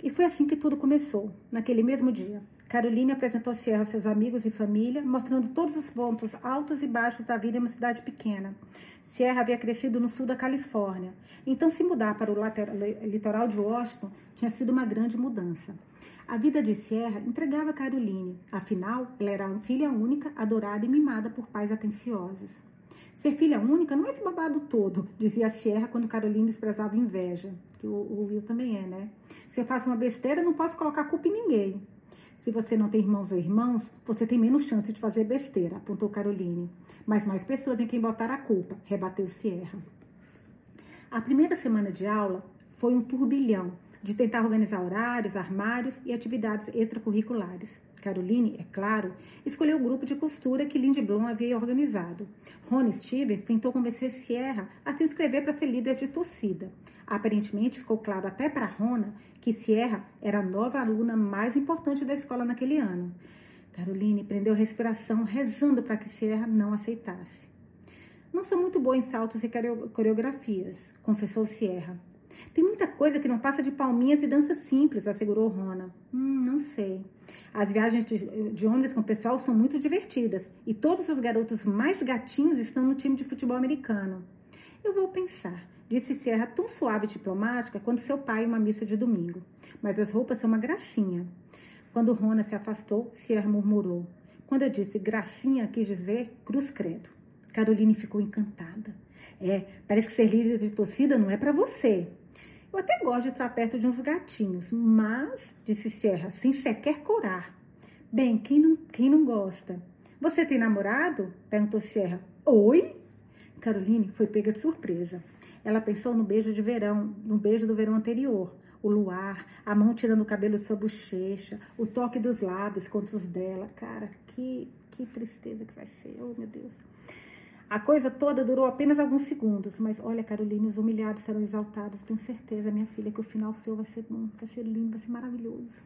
E foi assim que tudo começou, naquele mesmo dia. Caroline apresentou Sierra aos seus amigos e família, mostrando todos os pontos altos e baixos da vida em uma cidade pequena. Sierra havia crescido no sul da Califórnia, então se mudar para o litoral de Washington tinha sido uma grande mudança. A vida de Sierra entregava Caroline, afinal, ela era filha única, adorada e mimada por pais atenciosos. Ser filha única não é esse babado todo, dizia Sierra quando Caroline desprezava inveja, que o, o Will também é, né? Se eu faço uma besteira, não posso colocar culpa em ninguém. Se você não tem irmãos ou irmãos, você tem menos chance de fazer besteira, apontou Caroline. Mas mais pessoas em quem botar a culpa, rebateu Sierra. A primeira semana de aula foi um turbilhão de tentar organizar horários, armários e atividades extracurriculares. Caroline, é claro, escolheu o grupo de costura que Lindy Blom havia organizado. Rony Stevens tentou convencer Sierra a se inscrever para ser líder de torcida. Aparentemente ficou claro até para Rona que Sierra era a nova aluna mais importante da escola naquele ano. Caroline prendeu a respiração, rezando para que Sierra não aceitasse. Não sou muito boa em saltos e coreografias, confessou Sierra. Tem muita coisa que não passa de palminhas e dança simples, assegurou Rona. Hum, não sei. As viagens de, de ônibus com o pessoal são muito divertidas e todos os garotos mais gatinhos estão no time de futebol americano. Eu vou pensar, disse Sierra tão suave e diplomática quanto seu pai em uma missa de domingo. Mas as roupas são uma gracinha. Quando Rona se afastou, Sierra murmurou. Quando eu disse gracinha, quis dizer cruz credo. Caroline ficou encantada. É, parece que ser líder de torcida não é para você. Eu até gosto de estar perto de uns gatinhos, mas, disse Sierra, sem sequer corar. Bem, quem não, quem não gosta? Você tem namorado? Perguntou Sierra. Oi? Caroline foi pega de surpresa. Ela pensou no beijo de verão, no beijo do verão anterior. O luar, a mão tirando o cabelo de sua bochecha, o toque dos lábios contra os dela. Cara, que, que tristeza que vai ser. Oh, meu Deus. A coisa toda durou apenas alguns segundos, mas olha, Caroline, os humilhados serão exaltados. Tenho certeza, minha filha, que o final seu vai ser bom, vai ser lindo, vai ser maravilhoso.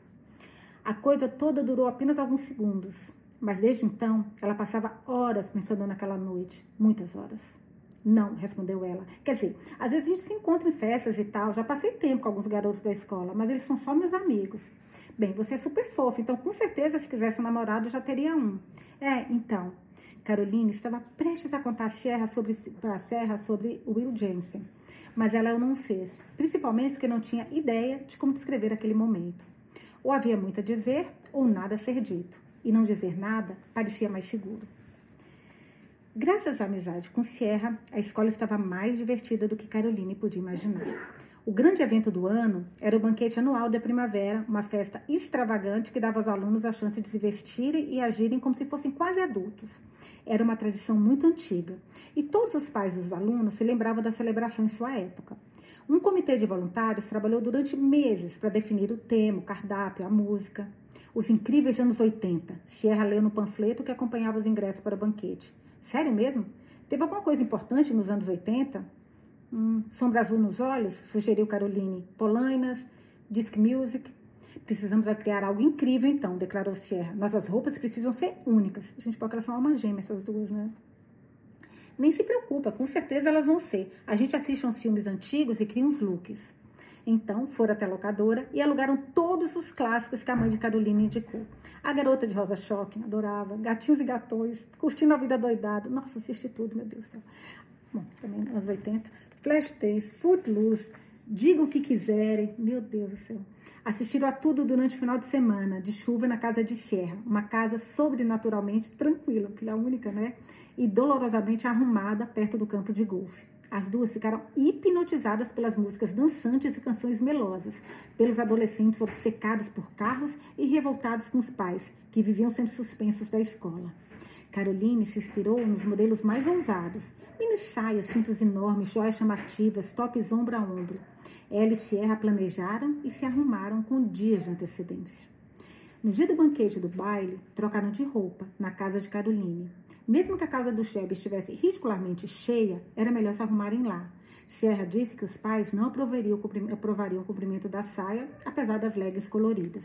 A coisa toda durou apenas alguns segundos, mas desde então ela passava horas pensando naquela noite, muitas horas. Não, respondeu ela. Quer dizer, às vezes a gente se encontra em festas e tal. Já passei tempo com alguns garotos da escola, mas eles são só meus amigos. Bem, você é super fofo, então com certeza se quisesse um namorado já teria um. É, então, Caroline estava prestes a contar para a Serra sobre Will Jensen, mas ela não fez, principalmente porque não tinha ideia de como descrever aquele momento. Ou havia muito a dizer, ou nada a ser dito, e não dizer nada parecia mais seguro. Graças à amizade com Sierra, a escola estava mais divertida do que Caroline podia imaginar. O grande evento do ano era o banquete anual da primavera, uma festa extravagante que dava aos alunos a chance de se vestirem e agirem como se fossem quase adultos. Era uma tradição muito antiga e todos os pais dos alunos se lembravam da celebração em sua época. Um comitê de voluntários trabalhou durante meses para definir o tema, o cardápio, a música. Os incríveis anos 80. Sierra leu no panfleto que acompanhava os ingressos para o banquete. Sério mesmo? Teve alguma coisa importante nos anos 80? Hum, sombra azul nos olhos? Sugeriu Caroline. Polainas, disc music. Precisamos criar algo incrível, então, declarou Sierra. Nossas roupas precisam ser únicas. A gente pode que elas são alma gêmea, essas duas, né? Nem se preocupa, com certeza elas vão ser. A gente assiste uns filmes antigos e cria uns looks. Então, foram até a locadora e alugaram todos os clássicos que a mãe de Carolina indicou. A Garota de Rosa Shocking, adorava. Gatinhos e Gatões, Curtindo a Vida Doidado. Nossa, assisti tudo, meu Deus do céu. Bom, também anos 80. Flashdance, Footloose, Diga o que quiserem. Meu Deus do céu. Assistiram a tudo durante o final de semana, de chuva na casa de Sierra, uma casa sobrenaturalmente tranquila, filha única, né? E dolorosamente arrumada perto do campo de golfe. As duas ficaram hipnotizadas pelas músicas dançantes e canções melosas, pelos adolescentes obcecados por carros e revoltados com os pais, que viviam sendo suspensos da escola. Caroline se inspirou nos modelos mais ousados. Mini saias, cintos enormes, joias chamativas, tops ombro a ombro. Ela e Sierra planejaram e se arrumaram com dias de antecedência. No dia do banquete do baile, trocaram de roupa na casa de Caroline. Mesmo que a casa do Cheb estivesse ridicularmente cheia, era melhor se arrumarem lá. Sierra disse que os pais não aprovariam o comprimento da saia, apesar das leggings coloridas.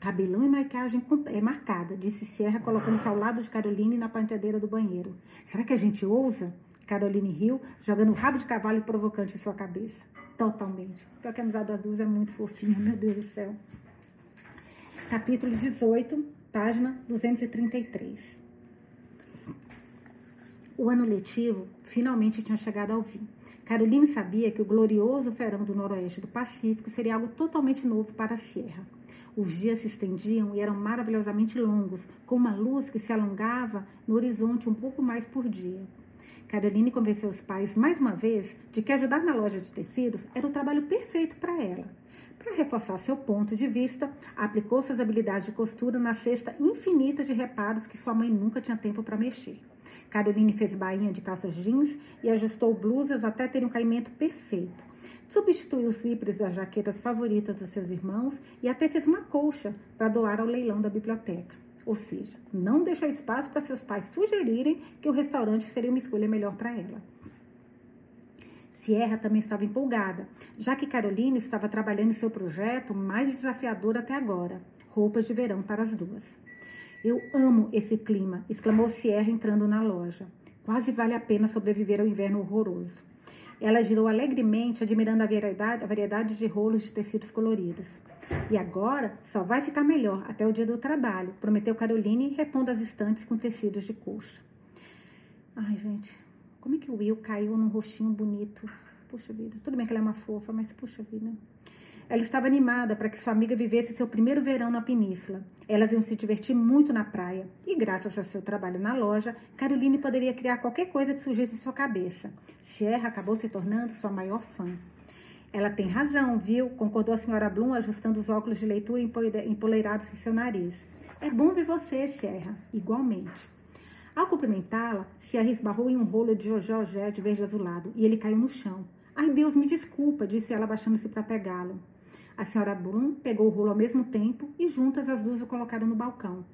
Cabelão e maquiagem é marcada, disse Sierra, colocando-se ao lado de Caroline na penteadeira do banheiro. Será que a gente ousa? Caroline riu, jogando rabo de cavalo provocante em sua cabeça. Totalmente. Pior que a amizade das duas é muito fofinha, meu Deus do céu. Capítulo 18, página 233. O ano letivo finalmente tinha chegado ao fim. Caroline sabia que o glorioso verão do noroeste do Pacífico seria algo totalmente novo para Sierra. Os dias se estendiam e eram maravilhosamente longos, com uma luz que se alongava no horizonte um pouco mais por dia. Caroline convenceu os pais mais uma vez de que ajudar na loja de tecidos era o trabalho perfeito para ela. Para reforçar seu ponto de vista, aplicou suas habilidades de costura na cesta infinita de reparos que sua mãe nunca tinha tempo para mexer. Caroline fez bainha de calças jeans e ajustou blusas até ter um caimento perfeito. Substituiu os zíperes das jaquetas favoritas dos seus irmãos e até fez uma colcha para doar ao leilão da biblioteca. Ou seja, não deixou espaço para seus pais sugerirem que o restaurante seria uma escolha melhor para ela. Sierra também estava empolgada, já que Caroline estava trabalhando em seu projeto mais desafiador até agora: roupas de verão para as duas. Eu amo esse clima, exclamou Sierra entrando na loja. Quase vale a pena sobreviver ao inverno horroroso. Ela girou alegremente, admirando a variedade, a variedade de rolos de tecidos coloridos. E agora só vai ficar melhor até o dia do trabalho, prometeu Caroline, repondo as estantes com tecidos de coxa. Ai, gente, como é que o Will caiu num rostinho bonito? Puxa vida, tudo bem que ela é uma fofa, mas puxa vida. Ela estava animada para que sua amiga vivesse seu primeiro verão na península. Elas iam se divertir muito na praia. E graças ao seu trabalho na loja, Caroline poderia criar qualquer coisa que surgisse em sua cabeça. Sierra acabou se tornando sua maior fã. Ela tem razão, viu? Concordou a senhora Bloom, ajustando os óculos de leitura empoleirados em seu nariz. É bom ver você, Sierra. Igualmente. Ao cumprimentá-la, Sierra esbarrou em um rolo de Jojé de verde azulado e ele caiu no chão. Ai, Deus, me desculpa, disse ela, abaixando-se para pegá-lo. A senhora Bloom pegou o rolo ao mesmo tempo e juntas as duas o colocaram no balcão.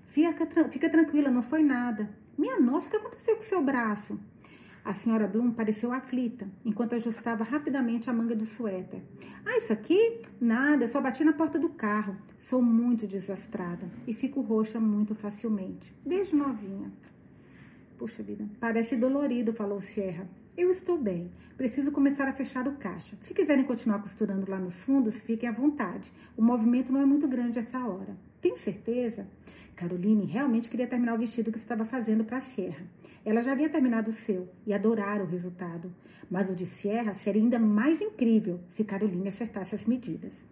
Fica, fica tranquila, não foi nada. Minha nossa, o que aconteceu com seu braço? A senhora Bloom pareceu aflita, enquanto ajustava rapidamente a manga do suéter. Ah, isso aqui? Nada, só bati na porta do carro. Sou muito desastrada e fico roxa muito facilmente, desde novinha. Puxa vida, parece dolorido, falou Sierra. Eu estou bem. Preciso começar a fechar o caixa. Se quiserem continuar costurando lá nos fundos, fiquem à vontade. O movimento não é muito grande essa hora. Tem certeza? Caroline realmente queria terminar o vestido que estava fazendo para a Sierra. Ela já havia terminado o seu e adorara o resultado. Mas o de Sierra seria ainda mais incrível se Caroline acertasse as medidas.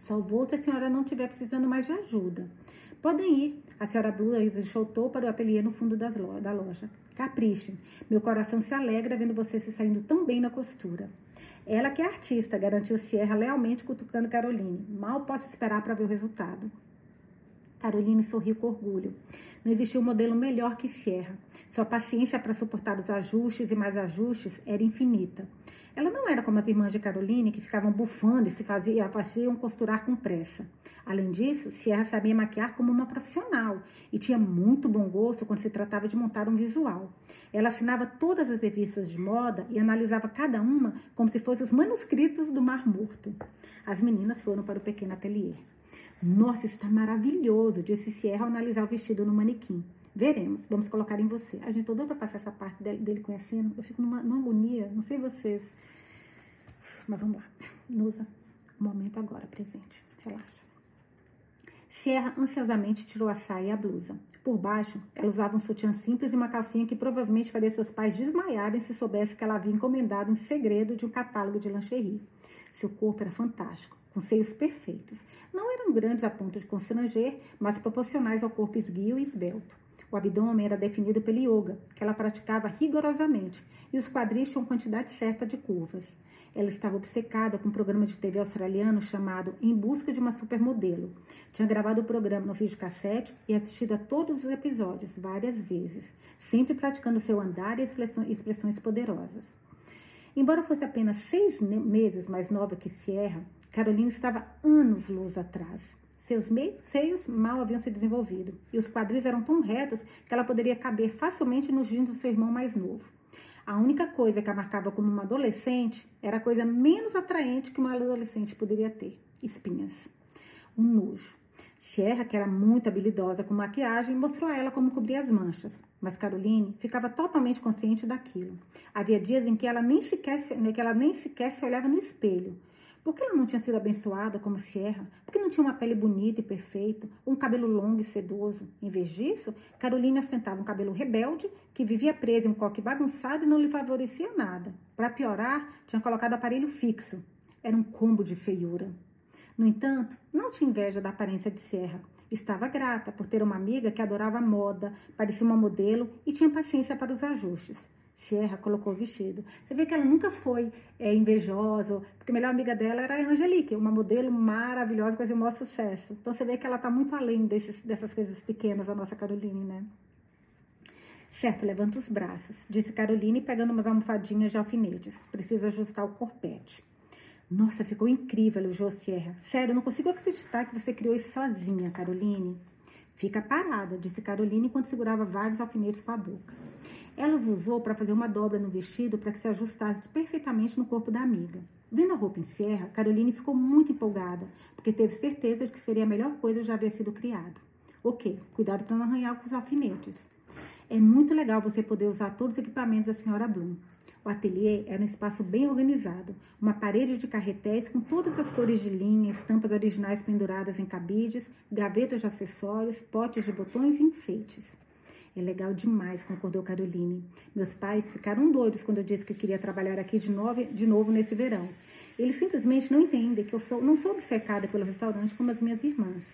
Salvou se a senhora não estiver precisando mais de ajuda. Podem ir. A senhora Blue enxotou para o ateliê no fundo da loja. Caprichem. Meu coração se alegra vendo você se saindo tão bem na costura. Ela que é artista, garantiu Sierra lealmente cutucando Caroline. Mal posso esperar para ver o resultado. Caroline sorriu com orgulho. Não existia um modelo melhor que Sierra. Sua paciência para suportar os ajustes e mais ajustes era infinita. Ela não era como as irmãs de Caroline, que ficavam bufando e se faziam, faziam costurar com pressa. Além disso, Sierra sabia maquiar como uma profissional e tinha muito bom gosto quando se tratava de montar um visual. Ela assinava todas as revistas de moda e analisava cada uma como se fossem os manuscritos do Mar Morto. As meninas foram para o pequeno ateliê. Nossa, está maravilhoso, disse Sierra ao analisar o vestido no manequim. Veremos, vamos colocar em você. A gente toda para passar essa parte dele, dele, conhecendo. Eu fico numa, numa agonia, não sei vocês. Mas vamos lá. Nusa, momento agora, presente. Relaxa. Sierra ansiosamente tirou a saia e a blusa. Por baixo, ela usava um sutiã simples e uma calcinha que provavelmente faria seus pais desmaiarem se soubesse que ela havia encomendado em segredo de um catálogo de lingerie. Seu corpo era fantástico, com seios perfeitos. Não eram grandes a ponto de constranger, mas proporcionais ao corpo esguio e esbelto. O abdômen era definido pelo yoga, que ela praticava rigorosamente, e os quadris tinham quantidade certa de curvas. Ela estava obcecada com um programa de TV australiano chamado Em Busca de uma Supermodelo. Tinha gravado o programa no videocassete e assistido a todos os episódios várias vezes, sempre praticando seu andar e expressões poderosas. Embora fosse apenas seis meses mais nova que Sierra, Carolina estava anos luz atrás. Seus meios, seios mal haviam se desenvolvido e os quadris eram tão retos que ela poderia caber facilmente nos jeans do seu irmão mais novo. A única coisa que a marcava como uma adolescente era a coisa menos atraente que uma adolescente poderia ter: espinhas. Um nojo. Sierra, que era muito habilidosa com maquiagem, mostrou a ela como cobrir as manchas, mas Caroline ficava totalmente consciente daquilo. Havia dias em que ela nem sequer, que ela nem sequer se olhava no espelho, por que ela não tinha sido abençoada como Sierra? Por que não tinha uma pele bonita e perfeita, um cabelo longo e sedoso? Em vez disso, Carolina ostentava um cabelo rebelde, que vivia preso em um coque bagunçado e não lhe favorecia nada. Para piorar, tinha colocado aparelho fixo. Era um combo de feiura. No entanto, não tinha inveja da aparência de Sierra. Estava grata por ter uma amiga que adorava moda, parecia uma modelo e tinha paciência para os ajustes. Sierra colocou o vestido. Você vê que ela nunca foi é, invejosa, porque a melhor amiga dela era a Angelique, uma modelo maravilhosa que fazia o maior sucesso. Então você vê que ela está muito além desses, dessas coisas pequenas, a nossa Caroline, né? Certo, levanta os braços, disse Caroline, pegando umas almofadinhas de alfinetes. Preciso ajustar o corpete. Nossa, ficou incrível, elogiou Sierra. Sério, não consigo acreditar que você criou isso sozinha, Caroline. Fica parada, disse Caroline enquanto segurava vários alfinetes com a boca. Ela os usou para fazer uma dobra no vestido para que se ajustasse perfeitamente no corpo da amiga. Vendo a roupa em serra, Caroline ficou muito empolgada, porque teve certeza de que seria a melhor coisa já haver sido criado. Ok, cuidado para não arranhar com os alfinetes. É muito legal você poder usar todos os equipamentos da senhora Bloom. O ateliê era um espaço bem organizado, uma parede de carretéis com todas as cores de linha, estampas originais penduradas em cabides, gavetas de acessórios, potes de botões e enfeites. É legal demais, concordou Caroline. Meus pais ficaram doidos quando eu disse que queria trabalhar aqui de novo, de novo nesse verão. Eles simplesmente não entendem que eu sou, não sou obcecada pelo restaurante como as minhas irmãs.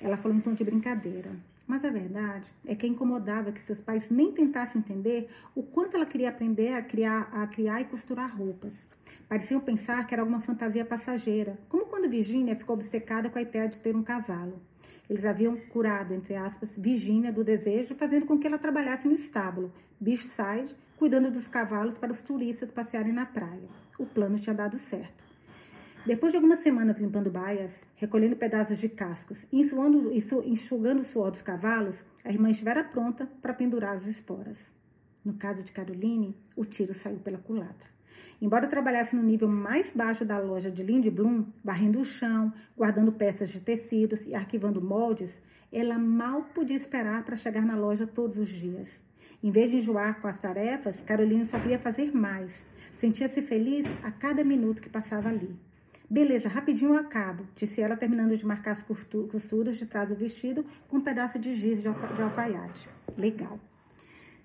Ela falou em tom de brincadeira. Mas a verdade é que incomodava que seus pais nem tentassem entender o quanto ela queria aprender a criar, a criar e costurar roupas. Pareciam pensar que era alguma fantasia passageira, como quando Virginia ficou obcecada com a ideia de ter um cavalo. Eles haviam curado, entre aspas, Virginia do desejo, fazendo com que ela trabalhasse no estábulo, beachside, cuidando dos cavalos para os turistas passearem na praia. O plano tinha dado certo. Depois de algumas semanas limpando baias, recolhendo pedaços de cascos e enxugando o suor dos cavalos, a irmã estivera pronta para pendurar as esporas. No caso de Caroline, o tiro saiu pela culatra. Embora trabalhasse no nível mais baixo da loja de Lindblom, varrendo o chão, guardando peças de tecidos e arquivando moldes, ela mal podia esperar para chegar na loja todos os dias. Em vez de enjoar com as tarefas, Caroline só queria fazer mais. Sentia-se feliz a cada minuto que passava ali. Beleza, rapidinho eu acabo, disse ela, terminando de marcar as costuras de trás do vestido com um pedaço de giz de, alfa de alfaiate. Legal.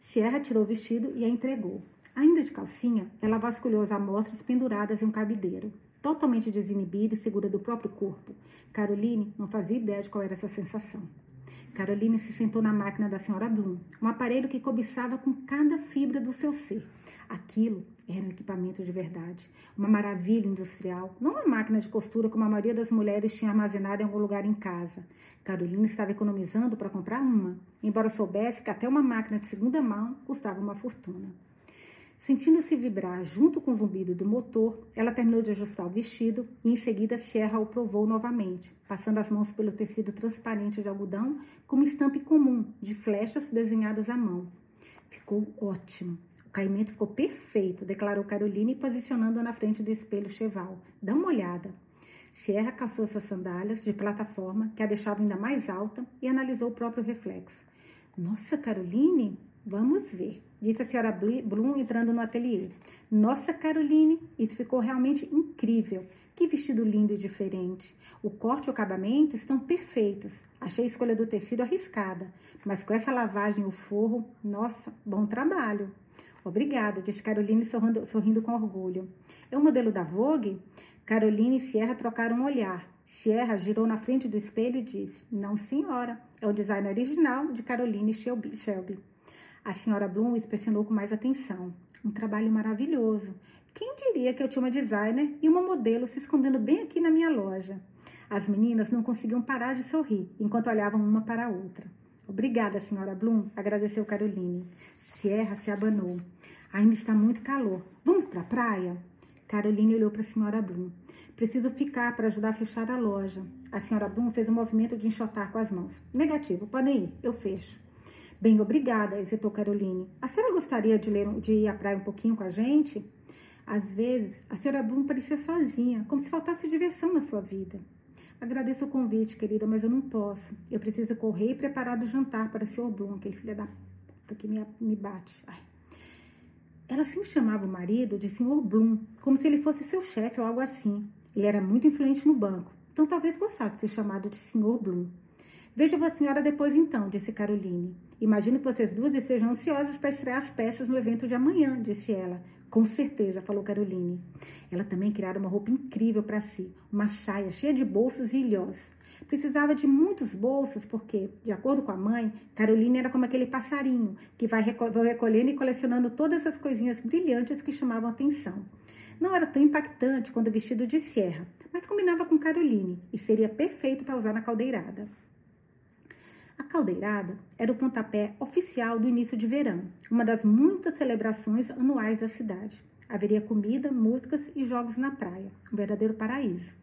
Sierra tirou o vestido e a entregou. Ainda de calcinha, ela vasculhou as amostras penduradas em um cabideiro. Totalmente desinibida e segura do próprio corpo, Caroline não fazia ideia de qual era essa sensação. Caroline se sentou na máquina da senhora Bloom, um aparelho que cobiçava com cada fibra do seu ser. Aquilo era um equipamento de verdade, uma maravilha industrial, não uma máquina de costura como a maioria das mulheres tinha armazenada em algum lugar em casa. Carolina estava economizando para comprar uma, embora soubesse que até uma máquina de segunda mão custava uma fortuna. Sentindo-se vibrar junto com o zumbido do motor, ela terminou de ajustar o vestido e em seguida Sierra o provou novamente, passando as mãos pelo tecido transparente de algodão com uma estampa comum de flechas desenhadas à mão. Ficou ótimo. O caimento ficou perfeito, declarou Caroline, posicionando-a na frente do espelho cheval. Dá uma olhada. Sierra calçou suas sandálias de plataforma, que a deixavam ainda mais alta, e analisou o próprio reflexo. Nossa, Caroline, vamos ver disse a senhora Bloom entrando no ateliê. Nossa, Caroline, isso ficou realmente incrível. Que vestido lindo e diferente. O corte e o acabamento estão perfeitos. Achei a escolha do tecido arriscada, mas com essa lavagem e o forro, nossa, bom trabalho. Obrigada, disse Caroline sorrindo, sorrindo com orgulho. É o modelo da Vogue? Caroline e Sierra trocaram um olhar. Sierra girou na frente do espelho e disse: Não, senhora, é o design original de Caroline Shelby. A senhora Bloom inspecionou com mais atenção. Um trabalho maravilhoso. Quem diria que eu tinha uma designer e uma modelo se escondendo bem aqui na minha loja? As meninas não conseguiam parar de sorrir enquanto olhavam uma para a outra. Obrigada, senhora Bloom, agradeceu Caroline. Sierra se abanou. Ainda está muito calor. Vamos para a praia? Caroline olhou para a senhora Bloom. Preciso ficar para ajudar a fechar a loja. A senhora Bloom fez um movimento de enxotar com as mãos. Negativo, podem ir, eu fecho. Bem, obrigada, hesitou Caroline. A senhora gostaria de, ler, de ir à praia um pouquinho com a gente? Às vezes, a senhora Bloom parecia sozinha, como se faltasse diversão na sua vida. Agradeço o convite, querida, mas eu não posso. Eu preciso correr e preparar o jantar para o senhor Bloom, aquele filho da puta que me, me bate. Ai. Ela sempre chamava o marido de senhor Bloom, como se ele fosse seu chefe ou algo assim. Ele era muito influente no banco, então talvez gostasse de ser chamado de senhor Bloom. Veja a senhora depois então, disse Caroline. Imagino que vocês duas estejam ansiosas para estrear as peças no evento de amanhã, disse ela. Com certeza, falou Caroline. Ela também criara uma roupa incrível para si, uma saia cheia de bolsos e ilhós. Precisava de muitos bolsos porque, de acordo com a mãe, Caroline era como aquele passarinho que vai recolhendo e colecionando todas as coisinhas brilhantes que chamavam atenção. Não era tão impactante quando vestido de serra, mas combinava com Caroline e seria perfeito para usar na caldeirada. A caldeirada era o pontapé oficial do início de verão, uma das muitas celebrações anuais da cidade. Haveria comida, músicas e jogos na praia, um verdadeiro paraíso.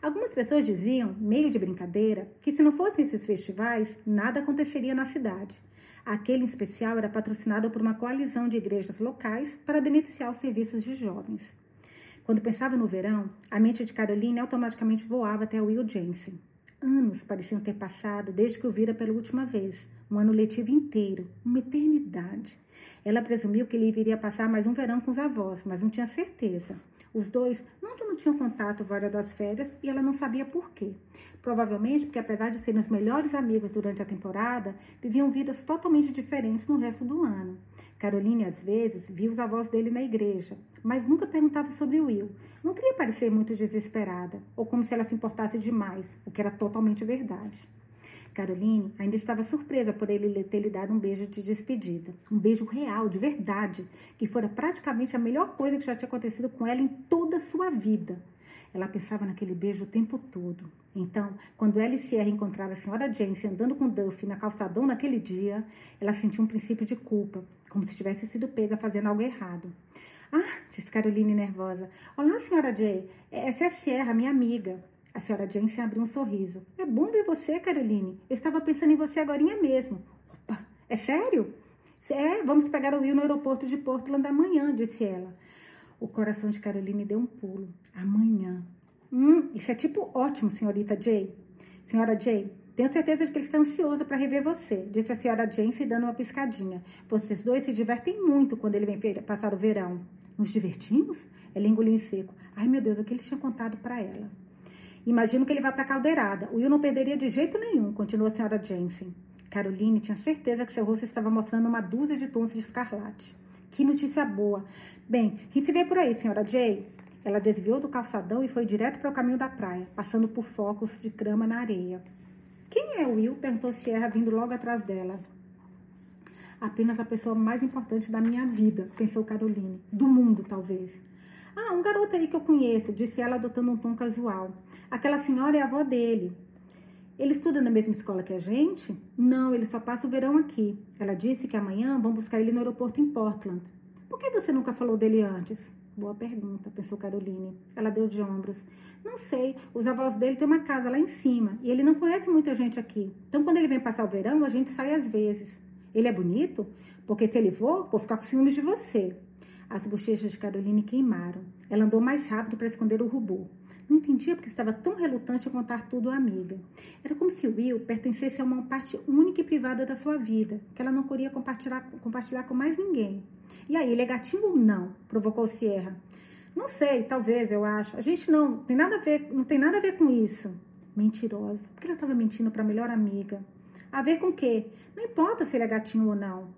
Algumas pessoas diziam, meio de brincadeira, que se não fossem esses festivais, nada aconteceria na cidade. Aquele em especial era patrocinado por uma coalizão de igrejas locais para beneficiar os serviços de jovens. Quando pensava no verão, a mente de Caroline automaticamente voava até Will Jensen. Anos pareciam ter passado desde que o vira pela última vez. Um ano letivo inteiro, uma eternidade. Ela presumiu que ele viria passar mais um verão com os avós, mas não tinha certeza. Os dois não, não tinham contato fora das férias e ela não sabia por quê. Provavelmente porque, apesar de serem os melhores amigos durante a temporada, viviam vidas totalmente diferentes no resto do ano. Caroline, às vezes, via os avós dele na igreja, mas nunca perguntava sobre Will. Não queria parecer muito desesperada, ou como se ela se importasse demais, o que era totalmente verdade. Caroline ainda estava surpresa por ele ter lhe dado um beijo de despedida. Um beijo real, de verdade, que fora praticamente a melhor coisa que já tinha acontecido com ela em toda a sua vida. Ela pensava naquele beijo o tempo todo. Então, quando ela e Sierra encontraram a senhora James andando com Duffy na calçadão naquele dia, ela sentiu um princípio de culpa, como se tivesse sido pega fazendo algo errado. Ah, disse Caroline nervosa. Olá, senhora Jay. Essa é a Sierra, minha amiga. A senhora Jensen abriu um sorriso. É bom ver você, Caroline. Eu estava pensando em você agora mesmo. Opa, é sério? É, vamos pegar o Will no aeroporto de Portland amanhã, disse ela. O coração de Caroline deu um pulo. Amanhã. Hum, isso é tipo ótimo, senhorita Jay. Senhora Jay, tenho certeza de que ele está ansioso para rever você, disse a senhora Jane dando uma piscadinha. Vocês dois se divertem muito quando ele vem passar o verão. Nos divertimos? Ela engoliu em seco. Ai, meu Deus, o que ele tinha contado para ela? Imagino que ele vá para a caldeirada. O Will não perderia de jeito nenhum, continuou a senhora Jensen. Caroline tinha certeza que seu rosto estava mostrando uma dúzia de tons de escarlate. Que notícia boa. Bem, a gente se vê por aí, senhora Jay. Ela desviou do calçadão e foi direto para o caminho da praia, passando por focos de grama na areia. Quem é Will? perguntou Sierra, vindo logo atrás dela. Apenas a pessoa mais importante da minha vida, pensou Caroline. Do mundo, talvez. Ah, um garoto aí que eu conheço, disse ela adotando um tom casual. Aquela senhora é a avó dele. Ele estuda na mesma escola que a gente? Não, ele só passa o verão aqui. Ela disse que amanhã vão buscar ele no aeroporto em Portland. Por que você nunca falou dele antes? Boa pergunta, pensou Caroline. Ela deu de ombros. Não sei, os avós dele têm uma casa lá em cima e ele não conhece muita gente aqui. Então, quando ele vem passar o verão, a gente sai às vezes. Ele é bonito? Porque se ele for, vou ficar com ciúmes de você. As bochechas de Caroline queimaram. Ela andou mais rápido para esconder o rubor. Não entendia porque estava tão relutante a contar tudo à amiga. Era como se Will pertencesse a uma parte única e privada da sua vida, que ela não queria compartilhar, compartilhar com mais ninguém. E aí, ele é gatinho ou não? Provocou Sierra. Não sei, talvez, eu acho. A gente não tem nada a ver, não tem nada a ver com isso. Mentirosa. Por que ela estava mentindo para a melhor amiga? A ver com o quê? Não importa se ele é gatinho ou não.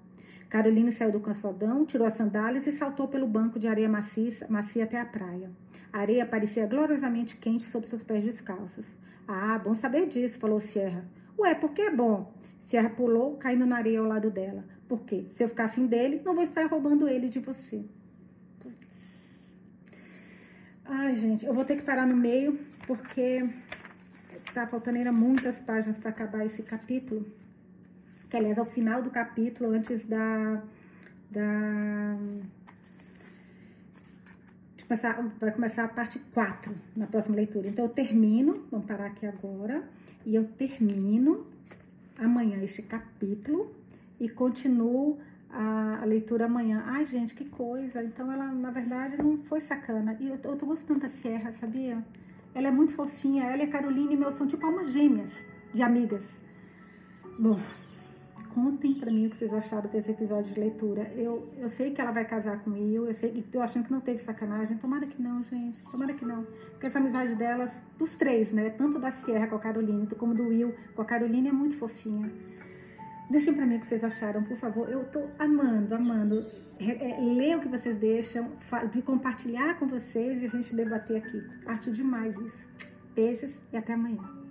Caroline saiu do cansadão, tirou as sandálias e saltou pelo banco de areia macia, macia até a praia. A areia parecia gloriosamente quente sob seus pés descalços. Ah, bom saber disso, falou Sierra. Ué, por que é bom? Sierra pulou, caindo na areia ao lado dela. Por quê? se eu ficar afim dele, não vou estar roubando ele de você. Ai, gente, eu vou ter que parar no meio, porque tá faltando ainda muitas páginas para acabar esse capítulo. Que, aliás, é o final do capítulo, antes da. da começar, vai começar a parte 4 na próxima leitura. Então, eu termino, vamos parar aqui agora, e eu termino amanhã este capítulo e continuo a, a, leitura amanhã. Ai, gente, que coisa. Então, ela, na verdade, não foi sacana. E eu, eu tô gostando da Sierra, sabia? Ela é muito fofinha. Ela e a Caroline, meu, são tipo almas gêmeas de amigas. Bom, contem para mim o que vocês acharam desse episódio de leitura. Eu, eu sei que ela vai casar com o Will, eu sei, tô achando que não teve sacanagem. Tomara que não, gente. Tomara que não. Porque essa amizade delas, dos três, né? Tanto da Sierra com a Caroline, como do Will com a Caroline, é muito fofinha. Deixem para mim o que vocês acharam, por favor. Eu tô amando, amando. É, é, ler o que vocês deixam, de compartilhar com vocês e a gente debater aqui. Acho demais isso. Beijos e até amanhã.